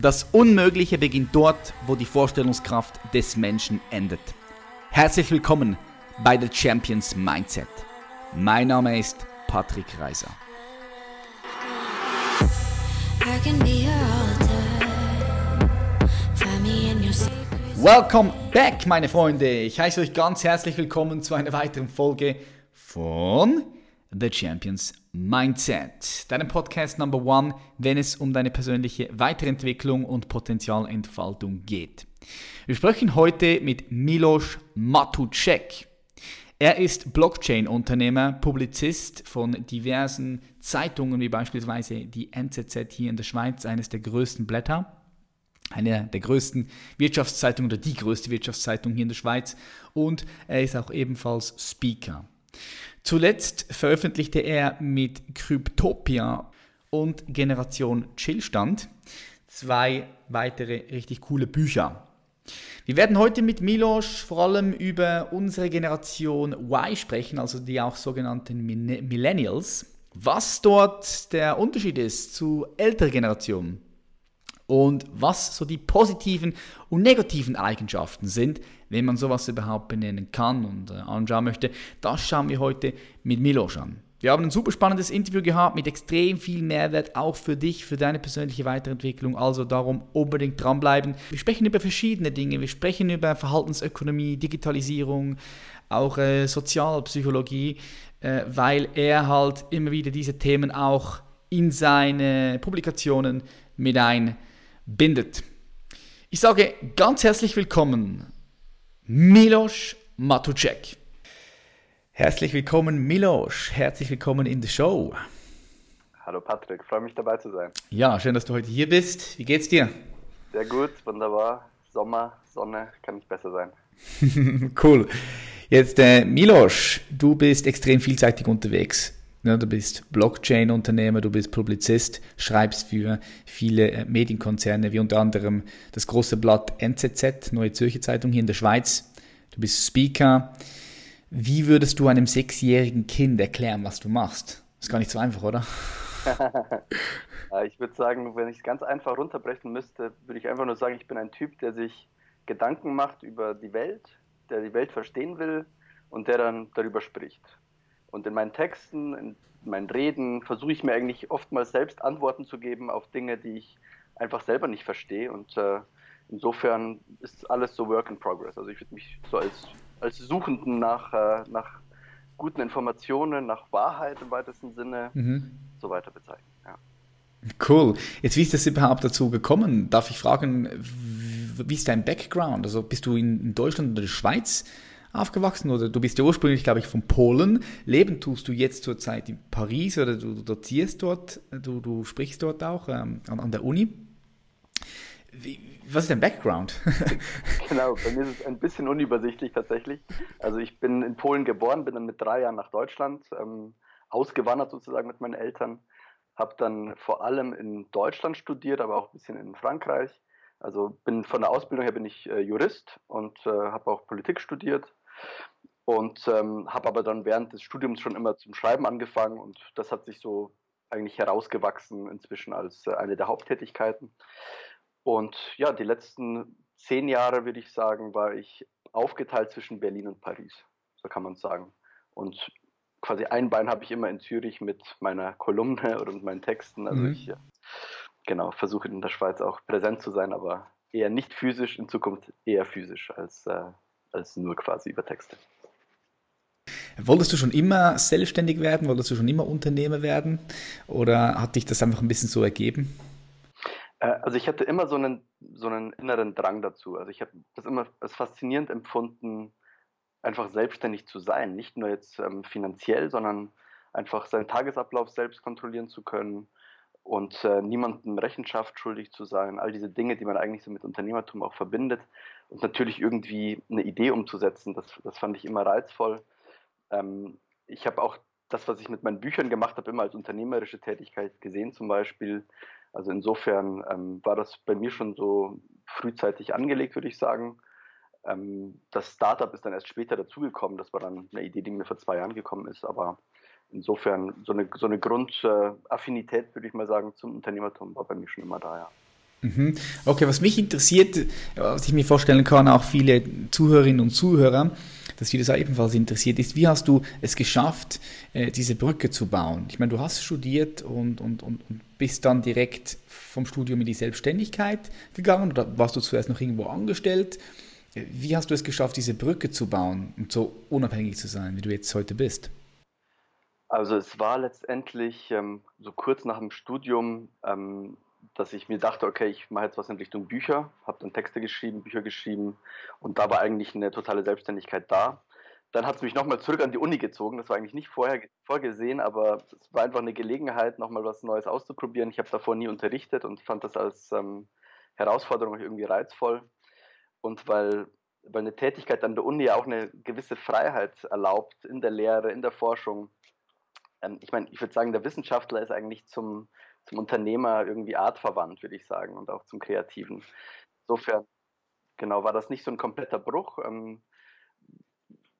Das Unmögliche beginnt dort, wo die Vorstellungskraft des Menschen endet. Herzlich willkommen bei The Champions Mindset. Mein Name ist Patrick Reiser. Welcome back, meine Freunde. Ich heiße euch ganz herzlich willkommen zu einer weiteren Folge von The Champions Mindset, deinem Podcast Number One, wenn es um deine persönliche Weiterentwicklung und Potenzialentfaltung geht. Wir sprechen heute mit Milos Matucek. Er ist Blockchain-Unternehmer, Publizist von diversen Zeitungen, wie beispielsweise die NZZ hier in der Schweiz, eines der größten Blätter eine der größten Wirtschaftszeitungen oder die größte Wirtschaftszeitung hier in der Schweiz und er ist auch ebenfalls Speaker. Zuletzt veröffentlichte er mit Kryptopia und Generation Chillstand zwei weitere richtig coole Bücher. Wir werden heute mit Milos vor allem über unsere Generation Y sprechen, also die auch sogenannten Millennials. Was dort der Unterschied ist zu älteren Generationen und was so die positiven und negativen Eigenschaften sind, wenn man sowas überhaupt benennen kann und äh, anschauen möchte, das schauen wir heute mit Milos an. Wir haben ein super spannendes Interview gehabt mit extrem viel Mehrwert, auch für dich, für deine persönliche Weiterentwicklung. Also darum unbedingt dranbleiben. Wir sprechen über verschiedene Dinge. Wir sprechen über Verhaltensökonomie, Digitalisierung, auch äh, Sozialpsychologie, äh, weil er halt immer wieder diese Themen auch in seine Publikationen mit einbindet. Ich sage ganz herzlich willkommen Milos Matucek. Herzlich willkommen, Milos. Herzlich willkommen in der Show. Hallo Patrick, freue mich dabei zu sein. Ja, schön, dass du heute hier bist. Wie geht's dir? Sehr gut, wunderbar. Sommer, Sonne, kann nicht besser sein. cool. Jetzt, äh, Milos, du bist extrem vielseitig unterwegs. Ja, du bist Blockchain-Unternehmer, du bist Publizist, schreibst für viele äh, Medienkonzerne, wie unter anderem das große Blatt NZZ, Neue Zürcher Zeitung hier in der Schweiz. Du bist Speaker. Wie würdest du einem sechsjährigen Kind erklären, was du machst? Ist gar nicht so einfach, oder? ich würde sagen, wenn ich es ganz einfach runterbrechen müsste, würde ich einfach nur sagen, ich bin ein Typ, der sich Gedanken macht über die Welt, der die Welt verstehen will und der dann darüber spricht. Und in meinen Texten, in meinen Reden versuche ich mir eigentlich oftmals selbst Antworten zu geben auf Dinge, die ich einfach selber nicht verstehe. Und äh, insofern ist alles so Work in Progress. Also ich würde mich so als, als Suchenden nach, äh, nach guten Informationen, nach Wahrheit im weitesten Sinne mhm. so weiter bezeichnen. Ja. Cool. Jetzt, wie ist das überhaupt dazu gekommen? Darf ich fragen, wie ist dein Background? Also bist du in Deutschland oder der Schweiz aufgewachsen oder du bist ja ursprünglich, glaube ich, von Polen. Leben tust du jetzt zurzeit in Paris oder du, dozierst dort, du, du sprichst dort auch ähm, an, an, der Uni. Wie, was ist dein Background? genau, bei mir ist es ein bisschen unübersichtlich tatsächlich. Also ich bin in Polen geboren, bin dann mit drei Jahren nach Deutschland ähm, ausgewandert sozusagen mit meinen Eltern, habe dann vor allem in Deutschland studiert, aber auch ein bisschen in Frankreich. Also bin von der Ausbildung her bin ich äh, Jurist und äh, habe auch Politik studiert und ähm, habe aber dann während des Studiums schon immer zum Schreiben angefangen und das hat sich so eigentlich herausgewachsen inzwischen als äh, eine der Haupttätigkeiten. Und ja, die letzten zehn Jahre, würde ich sagen, war ich aufgeteilt zwischen Berlin und Paris, so kann man sagen. Und quasi ein Bein habe ich immer in Zürich mit meiner Kolumne oder mit meinen Texten. Also mhm. ich genau versuche in der Schweiz auch präsent zu sein, aber eher nicht physisch, in Zukunft eher physisch als äh, als nur quasi über Texte. Wolltest du schon immer selbstständig werden? Wolltest du schon immer Unternehmer werden? Oder hat dich das einfach ein bisschen so ergeben? Äh, also ich hatte immer so einen, so einen inneren Drang dazu. Also ich habe das immer als faszinierend empfunden, einfach selbstständig zu sein. Nicht nur jetzt ähm, finanziell, sondern einfach seinen Tagesablauf selbst kontrollieren zu können und äh, niemandem Rechenschaft schuldig zu sein. All diese Dinge, die man eigentlich so mit Unternehmertum auch verbindet und natürlich irgendwie eine Idee umzusetzen, das, das fand ich immer reizvoll. Ähm, ich habe auch das, was ich mit meinen Büchern gemacht habe, immer als unternehmerische Tätigkeit gesehen zum Beispiel. Also insofern ähm, war das bei mir schon so frühzeitig angelegt, würde ich sagen. Ähm, das Startup ist dann erst später dazugekommen. Das war dann eine Idee, die mir vor zwei Jahren gekommen ist. Aber insofern so eine, so eine Grundaffinität, würde ich mal sagen, zum Unternehmertum war bei mir schon immer da, ja. Mhm. Okay, was mich interessiert, was ich mir vorstellen kann, auch viele Zuhörerinnen und Zuhörer, dass sie das ebenfalls interessiert ist, wie hast du es geschafft, äh, diese Brücke zu bauen? Ich meine, du hast studiert und, und, und, und bist dann direkt vom Studium in die Selbstständigkeit gegangen oder warst du zuerst noch irgendwo angestellt? Äh, wie hast du es geschafft, diese Brücke zu bauen und so unabhängig zu sein, wie du jetzt heute bist? Also es war letztendlich ähm, so kurz nach dem Studium, ähm, dass ich mir dachte, okay, ich mache jetzt was in Richtung Bücher, habe dann Texte geschrieben, Bücher geschrieben und da war eigentlich eine totale Selbstständigkeit da. Dann hat es mich nochmal zurück an die Uni gezogen. Das war eigentlich nicht vorher vorgesehen, aber es war einfach eine Gelegenheit, nochmal was Neues auszuprobieren. Ich habe davor nie unterrichtet und fand das als ähm, Herausforderung irgendwie reizvoll. Und weil, weil eine Tätigkeit an der Uni auch eine gewisse Freiheit erlaubt in der Lehre, in der Forschung. Ähm, ich meine, ich würde sagen, der Wissenschaftler ist eigentlich zum, zum Unternehmer irgendwie artverwandt, würde ich sagen, und auch zum Kreativen. Insofern, genau, war das nicht so ein kompletter Bruch. Ähm,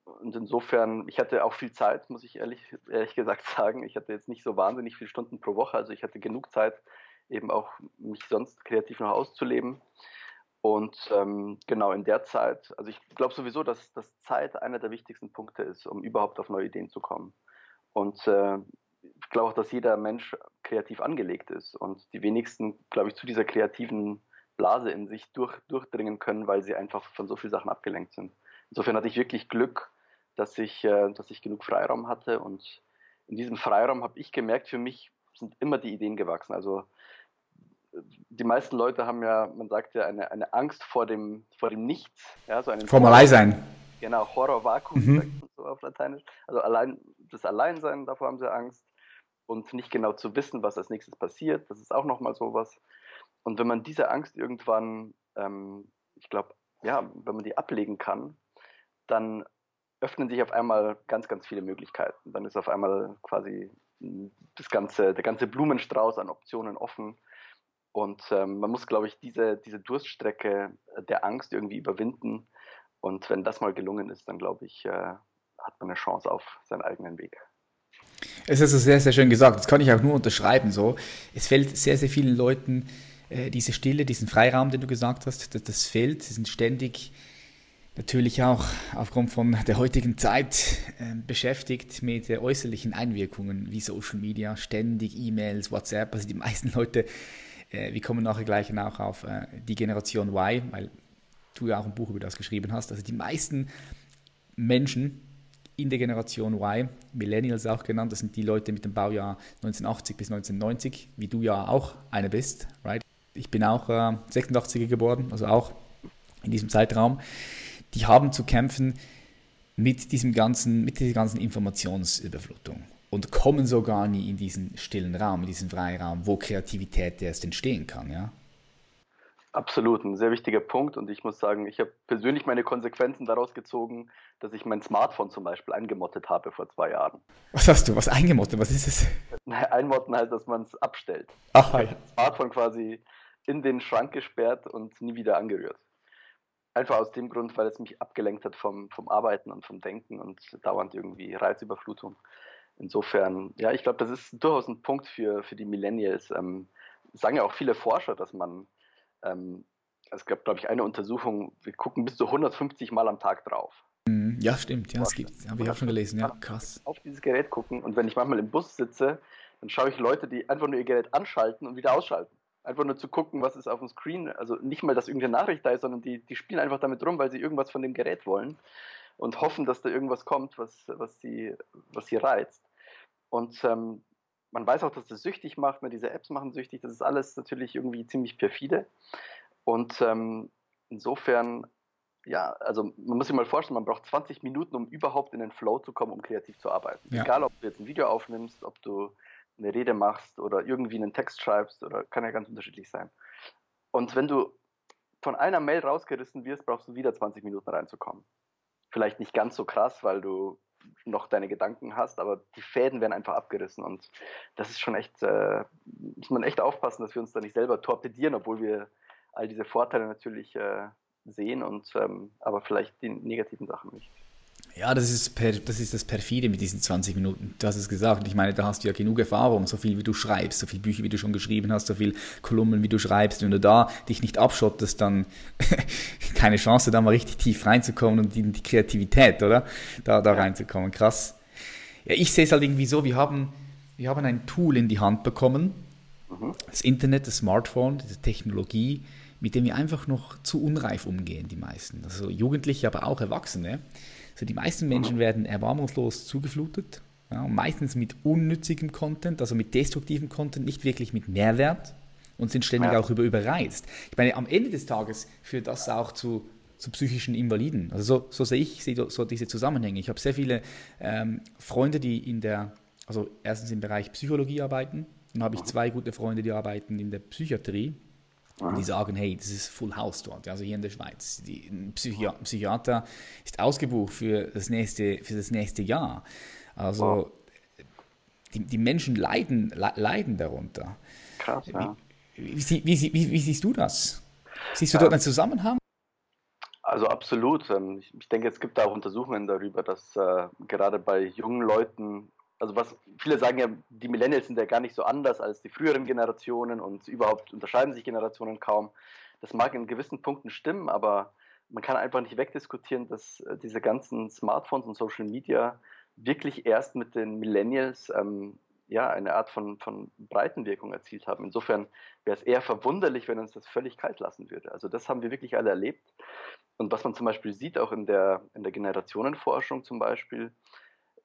und insofern, ich hatte auch viel Zeit, muss ich ehrlich, ehrlich gesagt sagen. Ich hatte jetzt nicht so wahnsinnig viele Stunden pro Woche, also ich hatte genug Zeit, eben auch mich sonst kreativ noch auszuleben. Und ähm, genau in der Zeit, also ich glaube sowieso, dass, dass Zeit einer der wichtigsten Punkte ist, um überhaupt auf neue Ideen zu kommen. Und äh, ich glaube auch, dass jeder Mensch kreativ angelegt ist und die wenigsten, glaube ich, zu dieser kreativen Blase in sich durch, durchdringen können, weil sie einfach von so vielen Sachen abgelenkt sind. Insofern hatte ich wirklich Glück, dass ich, äh, dass ich genug Freiraum hatte und in diesem Freiraum habe ich gemerkt, für mich sind immer die Ideen gewachsen. Also die meisten Leute haben ja, man sagt ja, eine, eine Angst vor dem, vor dem Nichts. Ja, so vor Malei sein. Genau, Horror Vakuum, mhm. so auf Lateinisch. Also allein das Alleinsein, davor haben sie Angst und nicht genau zu wissen, was als nächstes passiert. Das ist auch nochmal sowas. Und wenn man diese Angst irgendwann, ähm, ich glaube, ja, wenn man die ablegen kann, dann öffnen sich auf einmal ganz, ganz viele Möglichkeiten. Dann ist auf einmal quasi das ganze, der ganze Blumenstrauß an Optionen offen. Und ähm, man muss, glaube ich, diese, diese Durststrecke der Angst irgendwie überwinden. Und wenn das mal gelungen ist, dann glaube ich, äh, hat man eine Chance auf seinen eigenen Weg. Es ist sehr, sehr schön gesagt. Das kann ich auch nur unterschreiben. So. Es fällt sehr, sehr vielen Leuten äh, diese Stille, diesen Freiraum, den du gesagt hast, das, das fehlt. Sie sind ständig natürlich auch aufgrund von der heutigen Zeit äh, beschäftigt mit äh, äußerlichen Einwirkungen wie Social Media, ständig E-Mails, WhatsApp. Also die meisten Leute, äh, wir kommen nachher gleich auch auf äh, die Generation Y, weil du ja auch ein Buch über das geschrieben hast. Also die meisten Menschen in der Generation Y, Millennials auch genannt, das sind die Leute mit dem Baujahr 1980 bis 1990, wie du ja auch eine bist, right? Ich bin auch äh, 86er geboren, also auch in diesem Zeitraum. Die haben zu kämpfen mit diesem ganzen, mit dieser ganzen Informationsüberflutung und kommen so gar nie in diesen stillen Raum, in diesen Freiraum, wo Kreativität erst entstehen kann, ja? Absolut, ein sehr wichtiger Punkt. Und ich muss sagen, ich habe persönlich meine Konsequenzen daraus gezogen, dass ich mein Smartphone zum Beispiel eingemottet habe vor zwei Jahren. Was hast du? Was eingemottet? Was ist es? Einmotten heißt, dass man es abstellt. Ach, ja. Das Smartphone quasi in den Schrank gesperrt und nie wieder angerührt. Einfach aus dem Grund, weil es mich abgelenkt hat vom, vom Arbeiten und vom Denken und dauernd irgendwie Reizüberflutung. Insofern, ja, ich glaube, das ist durchaus ein Punkt für, für die Millennials. Ähm, sagen ja auch viele Forscher, dass man ähm, es gab, glaube ich, eine Untersuchung, wir gucken bis zu 150 Mal am Tag drauf. Mhm. Ja, stimmt, ja, es gibt, habe ich auch schon gelesen, ja, krass. Auf dieses Gerät gucken und wenn ich manchmal im Bus sitze, dann schaue ich Leute, die einfach nur ihr Gerät anschalten und wieder ausschalten. Einfach nur zu gucken, was ist auf dem Screen. Also nicht mal, dass irgendeine Nachricht da ist, sondern die, die spielen einfach damit rum, weil sie irgendwas von dem Gerät wollen und hoffen, dass da irgendwas kommt, was, was, sie, was sie reizt. Und ähm, man weiß auch, dass das süchtig macht, ne? diese Apps machen süchtig, das ist alles natürlich irgendwie ziemlich perfide. Und ähm, insofern, ja, also man muss sich mal vorstellen, man braucht 20 Minuten, um überhaupt in den Flow zu kommen, um kreativ zu arbeiten. Ja. Egal, ob du jetzt ein Video aufnimmst, ob du eine Rede machst oder irgendwie einen Text schreibst oder kann ja ganz unterschiedlich sein. Und wenn du von einer Mail rausgerissen wirst, brauchst du wieder 20 Minuten reinzukommen. Vielleicht nicht ganz so krass, weil du noch deine Gedanken hast, aber die Fäden werden einfach abgerissen und das ist schon echt, äh, muss man echt aufpassen, dass wir uns da nicht selber torpedieren, obwohl wir all diese Vorteile natürlich äh, sehen und ähm, aber vielleicht die negativen Sachen nicht. Ja, das ist, per, das ist das Perfide mit diesen 20 Minuten. Du hast es gesagt. Ich meine, da hast du ja genug Erfahrung, so viel wie du schreibst, so viele Bücher, wie du schon geschrieben hast, so viele Kolumnen, wie du schreibst. Wenn du da dich nicht abschottest, dann keine Chance, da mal richtig tief reinzukommen und in die Kreativität, oder? Da, da reinzukommen. Krass. Ja, ich sehe es halt irgendwie so, wir haben, wir haben ein Tool in die Hand bekommen. Mhm. Das Internet, das Smartphone, diese Technologie, mit dem wir einfach noch zu unreif umgehen, die meisten. Also Jugendliche, aber auch Erwachsene. Also die meisten Menschen werden erbarmungslos zugeflutet, ja, meistens mit unnützigem Content, also mit destruktivem Content, nicht wirklich mit Mehrwert und sind ständig ja. auch über, überreizt. Ich meine, am Ende des Tages führt das auch zu, zu psychischen Invaliden. Also so, so sehe ich sehe so diese Zusammenhänge. Ich habe sehr viele ähm, Freunde, die in der, also erstens im Bereich Psychologie arbeiten, dann habe ich zwei gute Freunde, die arbeiten in der Psychiatrie und die sagen, hey, das ist Full House dort, also hier in der Schweiz. Die, ein Psychi Psychiater ist ausgebucht für das nächste, für das nächste Jahr. Also die, die Menschen leiden, leiden darunter. Krass, ja. Wie, wie, wie, wie, siehst du das? Siehst du dort einen Zusammenhang? Also absolut. Ähm, ich denke, es gibt auch Untersuchungen darüber, dass äh, gerade bei jungen Leuten also was viele sagen ja, die Millennials sind ja gar nicht so anders als die früheren Generationen und überhaupt unterscheiden sich Generationen kaum. Das mag in gewissen Punkten stimmen, aber man kann einfach nicht wegdiskutieren, dass äh, diese ganzen Smartphones und Social Media wirklich erst mit den Millennials ähm, ja, eine Art von, von Breitenwirkung erzielt haben. Insofern wäre es eher verwunderlich, wenn uns das völlig kalt lassen würde. Also das haben wir wirklich alle erlebt. Und was man zum Beispiel sieht, auch in der, in der Generationenforschung zum Beispiel,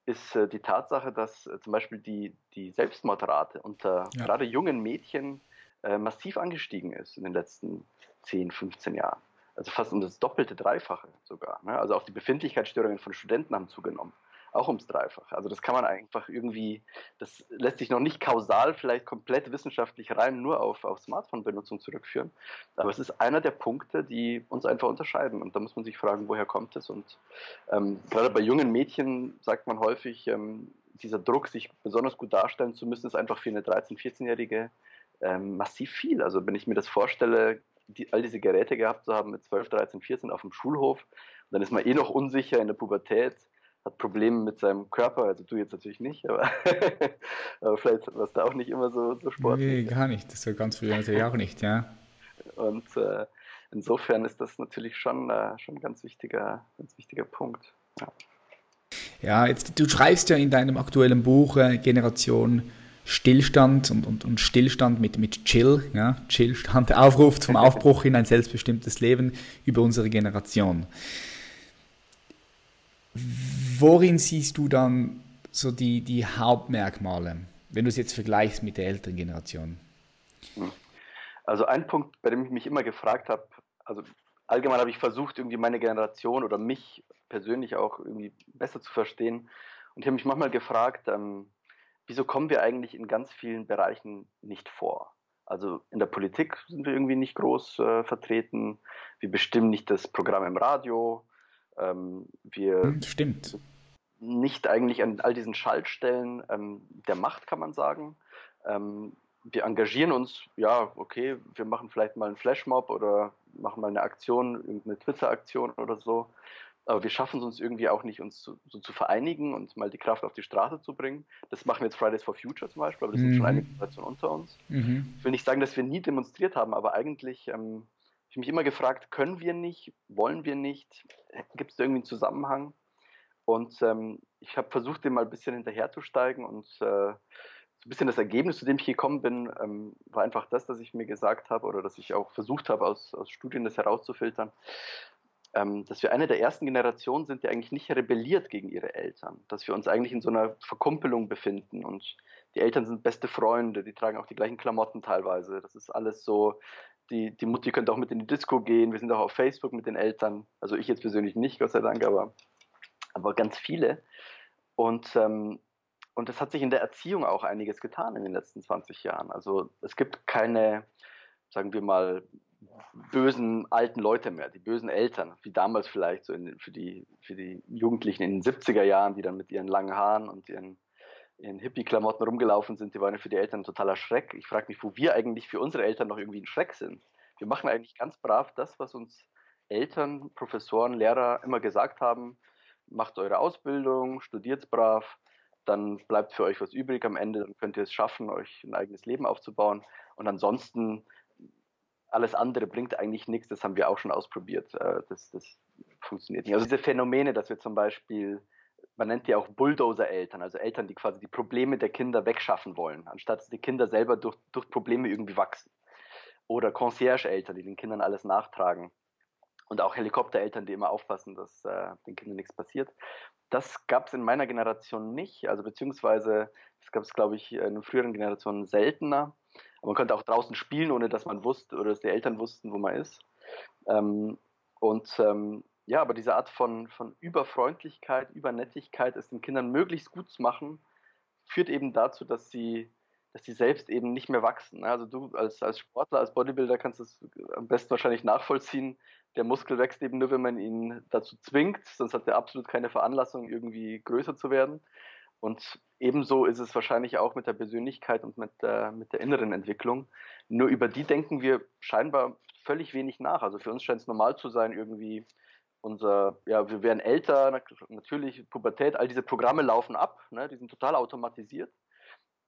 ist äh, die Tatsache, dass äh, zum Beispiel die, die Selbstmordrate unter ja. gerade jungen Mädchen äh, massiv angestiegen ist in den letzten 10, 15 Jahren. Also fast um das doppelte, dreifache sogar. Ne? Also auch die Befindlichkeitsstörungen von Studenten haben zugenommen auch ums Dreifache. Also das kann man einfach irgendwie, das lässt sich noch nicht kausal vielleicht komplett wissenschaftlich rein nur auf, auf Smartphone-Benutzung zurückführen. Aber es ist einer der Punkte, die uns einfach unterscheiden. Und da muss man sich fragen, woher kommt es? Und ähm, gerade bei jungen Mädchen sagt man häufig, ähm, dieser Druck, sich besonders gut darstellen zu müssen, ist einfach für eine 13-, 14-Jährige ähm, massiv viel. Also wenn ich mir das vorstelle, die, all diese Geräte gehabt zu haben mit 12, 13, 14 auf dem Schulhof, dann ist man eh noch unsicher in der Pubertät hat Probleme mit seinem Körper, also du jetzt natürlich nicht, aber, aber vielleicht warst du auch nicht immer so, so sportlich. Nee, gar nicht, das war ganz früher natürlich auch nicht, ja. Und äh, insofern ist das natürlich schon, äh, schon ein ganz wichtiger, ganz wichtiger Punkt. Ja. ja, jetzt du schreibst ja in deinem aktuellen Buch äh, Generation Stillstand und, und, und Stillstand mit, mit Chill, ja, Chillstand, Aufruf zum Aufbruch in ein selbstbestimmtes Leben über unsere Generation. Worin siehst du dann so die, die Hauptmerkmale, wenn du es jetzt vergleichst mit der älteren Generation? Also ein Punkt, bei dem ich mich immer gefragt habe, also allgemein habe ich versucht, irgendwie meine Generation oder mich persönlich auch irgendwie besser zu verstehen. Und ich habe mich manchmal gefragt, ähm, wieso kommen wir eigentlich in ganz vielen Bereichen nicht vor? Also in der Politik sind wir irgendwie nicht groß äh, vertreten. Wir bestimmen nicht das Programm im Radio. Ähm, wir hm, Stimmt. Nicht eigentlich an all diesen Schaltstellen ähm, der Macht, kann man sagen. Ähm, wir engagieren uns, ja, okay, wir machen vielleicht mal einen Flashmob oder machen mal eine Aktion, irgendeine Twitter-Aktion oder so. Aber wir schaffen es uns irgendwie auch nicht, uns zu, so zu vereinigen und mal die Kraft auf die Straße zu bringen. Das machen jetzt Fridays for Future zum Beispiel, aber das mhm. sind schon einige Situationen unter uns. Mhm. Ich will nicht sagen, dass wir nie demonstriert haben, aber eigentlich ähm, ich mich immer gefragt, können wir nicht, wollen wir nicht, gibt es da irgendwie einen Zusammenhang? Und ähm, ich habe versucht, dem mal ein bisschen hinterherzusteigen und äh, so ein bisschen das Ergebnis, zu dem ich gekommen bin, ähm, war einfach das, dass ich mir gesagt habe oder dass ich auch versucht habe, aus, aus Studien das herauszufiltern, ähm, dass wir eine der ersten Generationen sind, die eigentlich nicht rebelliert gegen ihre Eltern, dass wir uns eigentlich in so einer Verkumpelung befinden und die Eltern sind beste Freunde, die tragen auch die gleichen Klamotten teilweise. Das ist alles so, die, die Mutti könnte auch mit in die Disco gehen. Wir sind auch auf Facebook mit den Eltern. Also ich jetzt persönlich nicht, Gott sei Dank, aber, aber ganz viele. Und, ähm, und es hat sich in der Erziehung auch einiges getan in den letzten 20 Jahren. Also es gibt keine, sagen wir mal, bösen alten Leute mehr, die bösen Eltern, wie damals vielleicht so in, für, die, für die Jugendlichen in den 70er Jahren, die dann mit ihren langen Haaren und ihren in Hippie-Klamotten rumgelaufen sind, die waren für die Eltern ein totaler Schreck. Ich frage mich, wo wir eigentlich für unsere Eltern noch irgendwie ein Schreck sind. Wir machen eigentlich ganz brav das, was uns Eltern, Professoren, Lehrer immer gesagt haben. Macht eure Ausbildung, studiert brav, dann bleibt für euch was übrig am Ende, dann könnt ihr es schaffen, euch ein eigenes Leben aufzubauen. Und ansonsten, alles andere bringt eigentlich nichts, das haben wir auch schon ausprobiert. Äh, das, das funktioniert nicht. Also diese Phänomene, dass wir zum Beispiel, man nennt die auch Bulldozer-Eltern, also Eltern, die quasi die Probleme der Kinder wegschaffen wollen, anstatt dass die Kinder selber durch, durch Probleme irgendwie wachsen. Oder Concierge-Eltern, die den Kindern alles nachtragen und auch Helikoptereltern, die immer aufpassen, dass äh, den Kindern nichts passiert. Das gab es in meiner Generation nicht, also beziehungsweise das gab es, glaube ich, in früheren Generationen seltener. Aber man konnte auch draußen spielen, ohne dass man wusste oder dass die Eltern wussten, wo man ist. Ähm, und ähm, ja, aber diese Art von, von Überfreundlichkeit, Übernettigkeit, es den Kindern möglichst gut zu machen, führt eben dazu, dass sie dass die selbst eben nicht mehr wachsen. Ne? Also du als, als Sportler, als Bodybuilder kannst es am besten wahrscheinlich nachvollziehen. Der Muskel wächst eben nur, wenn man ihn dazu zwingt, sonst hat er absolut keine Veranlassung, irgendwie größer zu werden. Und ebenso ist es wahrscheinlich auch mit der Persönlichkeit und mit der, mit der inneren Entwicklung. Nur über die denken wir scheinbar völlig wenig nach. Also für uns scheint es normal zu sein, irgendwie unser, ja, wir werden älter, natürlich Pubertät, all diese Programme laufen ab, ne, die sind total automatisiert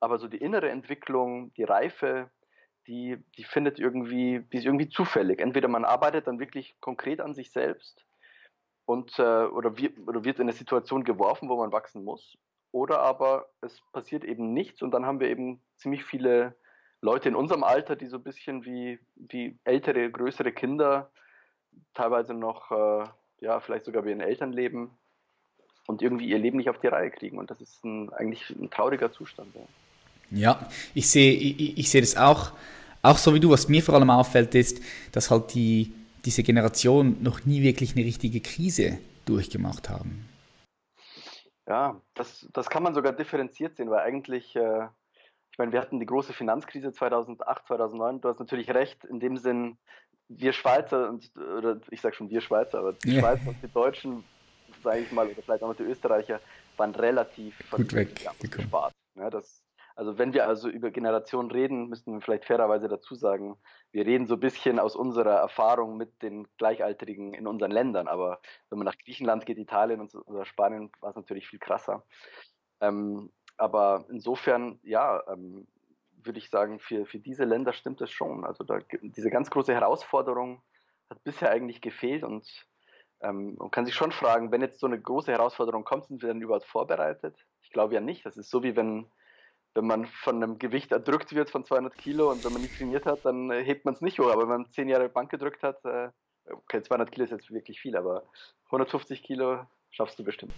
aber so die innere Entwicklung, die Reife, die, die findet irgendwie, die ist irgendwie zufällig. Entweder man arbeitet dann wirklich konkret an sich selbst und, äh, oder, wir, oder wird in eine Situation geworfen, wo man wachsen muss, oder aber es passiert eben nichts und dann haben wir eben ziemlich viele Leute in unserem Alter, die so ein bisschen wie, wie ältere, größere Kinder, teilweise noch, äh, ja, vielleicht sogar wie ihren Eltern leben und irgendwie ihr Leben nicht auf die Reihe kriegen. Und das ist ein, eigentlich ein trauriger Zustand. Ja. Ja, ich sehe, ich, ich sehe das auch, auch so wie du. Was mir vor allem auffällt, ist, dass halt die, diese Generation noch nie wirklich eine richtige Krise durchgemacht haben. Ja, das, das kann man sogar differenziert sehen, weil eigentlich, äh, ich meine, wir hatten die große Finanzkrise 2008, 2009. Du hast natürlich recht, in dem Sinn, wir Schweizer, und, oder ich sage schon wir Schweizer, aber die. Schweizer und die Deutschen, sage ich mal, oder vielleicht auch noch die Österreicher, waren relativ gut weg gespart. Ja, das, also wenn wir also über Generationen reden, müssten wir vielleicht fairerweise dazu sagen, wir reden so ein bisschen aus unserer Erfahrung mit den Gleichaltrigen in unseren Ländern. Aber wenn man nach Griechenland geht, Italien und oder Spanien, war es natürlich viel krasser. Ähm, aber insofern, ja, ähm, würde ich sagen, für, für diese Länder stimmt es schon. Also da, diese ganz große Herausforderung hat bisher eigentlich gefehlt und ähm, man kann sich schon fragen, wenn jetzt so eine große Herausforderung kommt, sind wir dann überhaupt vorbereitet? Ich glaube ja nicht. Das ist so wie wenn wenn man von einem Gewicht erdrückt wird von 200 Kilo und wenn man nicht trainiert hat, dann äh, hebt man es nicht hoch. Aber wenn man 10 Jahre Bank gedrückt hat, äh, okay, 200 Kilo ist jetzt wirklich viel, aber 150 Kilo schaffst du bestimmt.